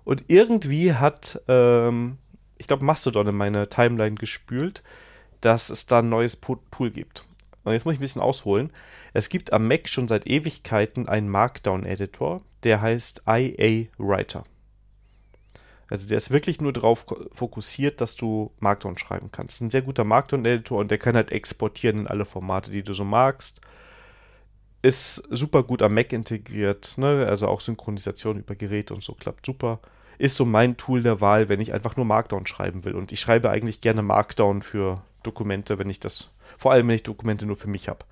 Und irgendwie hat, ähm, ich glaube, Mastodon in meine Timeline gespült, dass es da ein neues Tool gibt. Und jetzt muss ich ein bisschen ausholen. Es gibt am Mac schon seit Ewigkeiten einen Markdown-Editor, der heißt IA Writer. Also der ist wirklich nur darauf fokussiert, dass du Markdown schreiben kannst. Ein sehr guter Markdown-Editor und der kann halt exportieren in alle Formate, die du so magst ist super gut am Mac integriert, ne? also auch Synchronisation über Geräte und so klappt super. Ist so mein Tool der Wahl, wenn ich einfach nur Markdown schreiben will. Und ich schreibe eigentlich gerne Markdown für Dokumente, wenn ich das, vor allem wenn ich Dokumente nur für mich habe.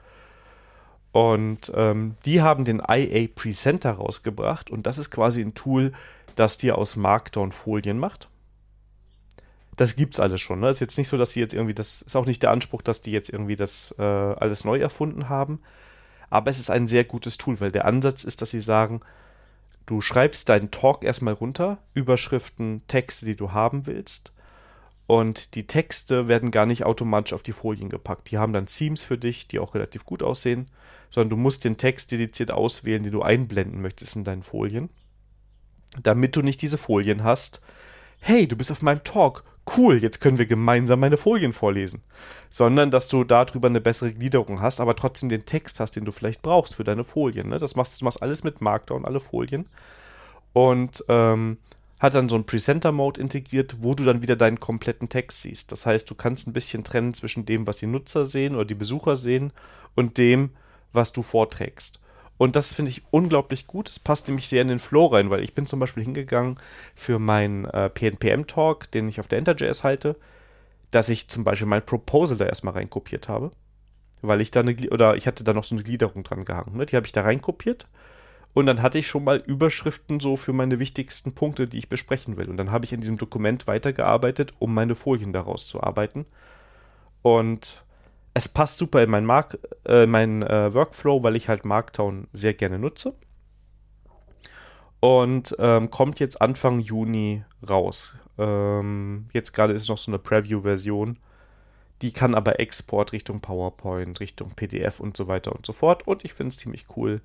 Und ähm, die haben den IA Presenter rausgebracht und das ist quasi ein Tool, das dir aus Markdown Folien macht. Das gibt's alles schon. Ne? Ist jetzt nicht so, dass sie jetzt irgendwie, das ist auch nicht der Anspruch, dass die jetzt irgendwie das äh, alles neu erfunden haben. Aber es ist ein sehr gutes Tool, weil der Ansatz ist, dass sie sagen, du schreibst deinen Talk erstmal runter, Überschriften, Texte, die du haben willst. Und die Texte werden gar nicht automatisch auf die Folien gepackt. Die haben dann Themes für dich, die auch relativ gut aussehen, sondern du musst den Text dediziert auswählen, den du einblenden möchtest in deinen Folien, damit du nicht diese Folien hast. Hey, du bist auf meinem Talk cool, jetzt können wir gemeinsam meine Folien vorlesen. Sondern, dass du darüber eine bessere Gliederung hast, aber trotzdem den Text hast, den du vielleicht brauchst für deine Folien. Ne? Das machst du machst alles mit Markdown, alle Folien. Und ähm, hat dann so einen Presenter-Mode integriert, wo du dann wieder deinen kompletten Text siehst. Das heißt, du kannst ein bisschen trennen zwischen dem, was die Nutzer sehen oder die Besucher sehen und dem, was du vorträgst. Und das finde ich unglaublich gut. Es passt nämlich sehr in den Flow rein, weil ich bin zum Beispiel hingegangen für meinen äh, PNPM-Talk, den ich auf der Enter.js halte, dass ich zum Beispiel mein Proposal da erstmal reinkopiert habe. Weil ich da eine, oder ich hatte da noch so eine Gliederung dran gehangen. Ne? Die habe ich da reinkopiert. Und dann hatte ich schon mal Überschriften so für meine wichtigsten Punkte, die ich besprechen will. Und dann habe ich in diesem Dokument weitergearbeitet, um meine Folien daraus zu arbeiten. Und es passt super in meinen, äh, meinen äh, Workflow, weil ich halt Markdown sehr gerne nutze. Und ähm, kommt jetzt Anfang Juni raus. Ähm, jetzt gerade ist noch so eine Preview-Version. Die kann aber Export Richtung PowerPoint, Richtung PDF und so weiter und so fort. Und ich finde es ziemlich cool.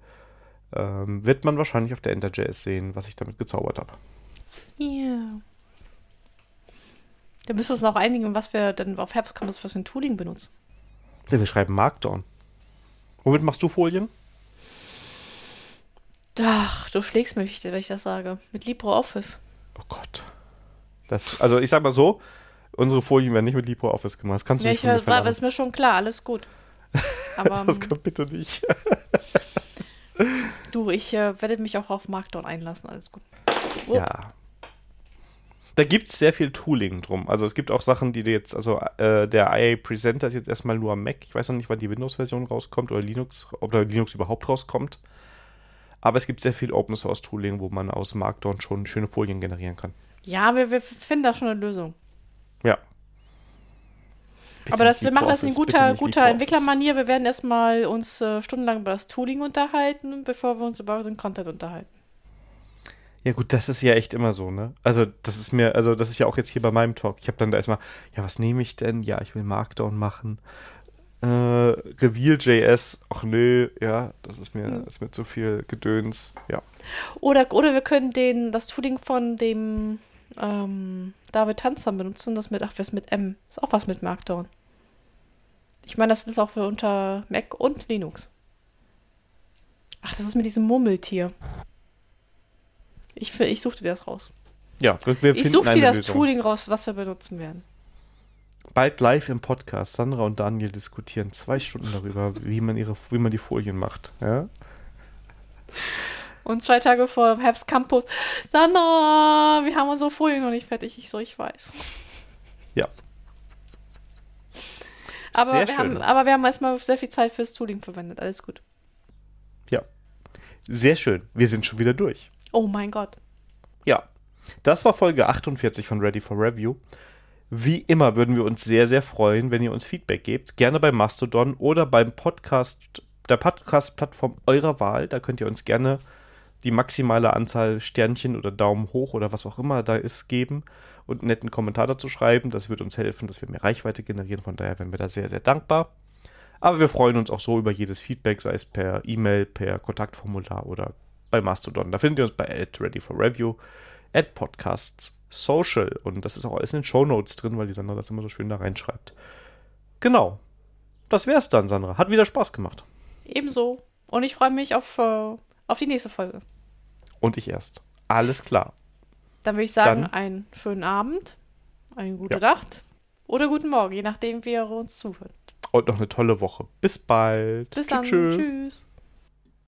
Ähm, wird man wahrscheinlich auf der Enter.js sehen, was ich damit gezaubert habe. Ja. Yeah. Da müssen wir uns noch einigen, was wir denn auf Herbst Campus für ein Tooling benutzen. Wir schreiben Markdown. Womit machst du Folien? Ach, du schlägst mich, wenn ich das sage. Mit LibreOffice. Oh Gott. Das, also ich sag mal so, unsere Folien werden nicht mit LibreOffice gemacht. Das kannst du ja, nicht ich war, ist mir schon klar, alles gut. Aber, das kann bitte nicht. du, ich äh, werde mich auch auf Markdown einlassen, alles gut. Oh. Ja da gibt es sehr viel Tooling drum. Also es gibt auch Sachen, die jetzt, also äh, der IA Presenter ist jetzt erstmal nur am Mac. Ich weiß noch nicht, wann die Windows-Version rauskommt oder Linux, ob da Linux überhaupt rauskommt. Aber es gibt sehr viel Open Source Tooling, wo man aus Markdown schon schöne Folien generieren kann. Ja, wir, wir finden da schon eine Lösung. Ja. Aber das, wir machen das in guter, guter Entwicklermanier. Wir werden erstmal uns äh, stundenlang über das Tooling unterhalten, bevor wir uns über den Content unterhalten. Ja, gut, das ist ja echt immer so, ne? Also, das ist mir, also, das ist ja auch jetzt hier bei meinem Talk. Ich habe dann da erstmal, ja, was nehme ich denn? Ja, ich will Markdown machen. Äh, Reveal.js, ach nö, ja, das ist mir, hm. ist mir zu viel Gedöns, ja. Oder, oder wir können den, das Tooling von dem ähm, David Tanzer benutzen, das mit, ach, was mit M, ist auch was mit Markdown. Ich meine, das ist auch für unter Mac und Linux. Ach, das ist mit diesem Murmeltier. Ich, ich suchte dir das raus. Ja, wir, Ich suche dir das Lösung. Tooling raus, was wir benutzen werden. Bald live im Podcast. Sandra und Daniel diskutieren zwei Stunden darüber, wie man, ihre, wie man die Folien macht. Ja? Und zwei Tage vor Herbst Campus. Sandra, wir haben unsere Folien noch nicht fertig. Ich so, ich weiß. Ja. Aber, sehr wir, schön. Haben, aber wir haben erstmal sehr viel Zeit fürs Tooling verwendet. Alles gut. Sehr schön. Wir sind schon wieder durch. Oh mein Gott. Ja, das war Folge 48 von Ready for Review. Wie immer würden wir uns sehr, sehr freuen, wenn ihr uns Feedback gebt. Gerne bei Mastodon oder beim Podcast, der Podcast-Plattform eurer Wahl. Da könnt ihr uns gerne die maximale Anzahl Sternchen oder Daumen hoch oder was auch immer da ist geben und einen netten Kommentar dazu schreiben. Das wird uns helfen, dass wir mehr Reichweite generieren. Von daher wären wir da sehr, sehr dankbar. Aber wir freuen uns auch so über jedes Feedback, sei es per E-Mail, per Kontaktformular oder bei Mastodon. Da findet ihr uns bei at Ready for Review, at Podcasts Social. Und das ist auch alles in den Show Notes drin, weil die Sandra das immer so schön da reinschreibt. Genau. Das wär's dann, Sandra. Hat wieder Spaß gemacht. Ebenso. Und ich freue mich auf, uh, auf die nächste Folge. Und ich erst. Alles klar. Dann würde ich sagen, dann, einen schönen Abend, eine gute ja. Nacht oder guten Morgen, je nachdem, wie ihr uns zuhört. Und noch eine tolle Woche. Bis bald. Bis dann. Tschüss. tschüss.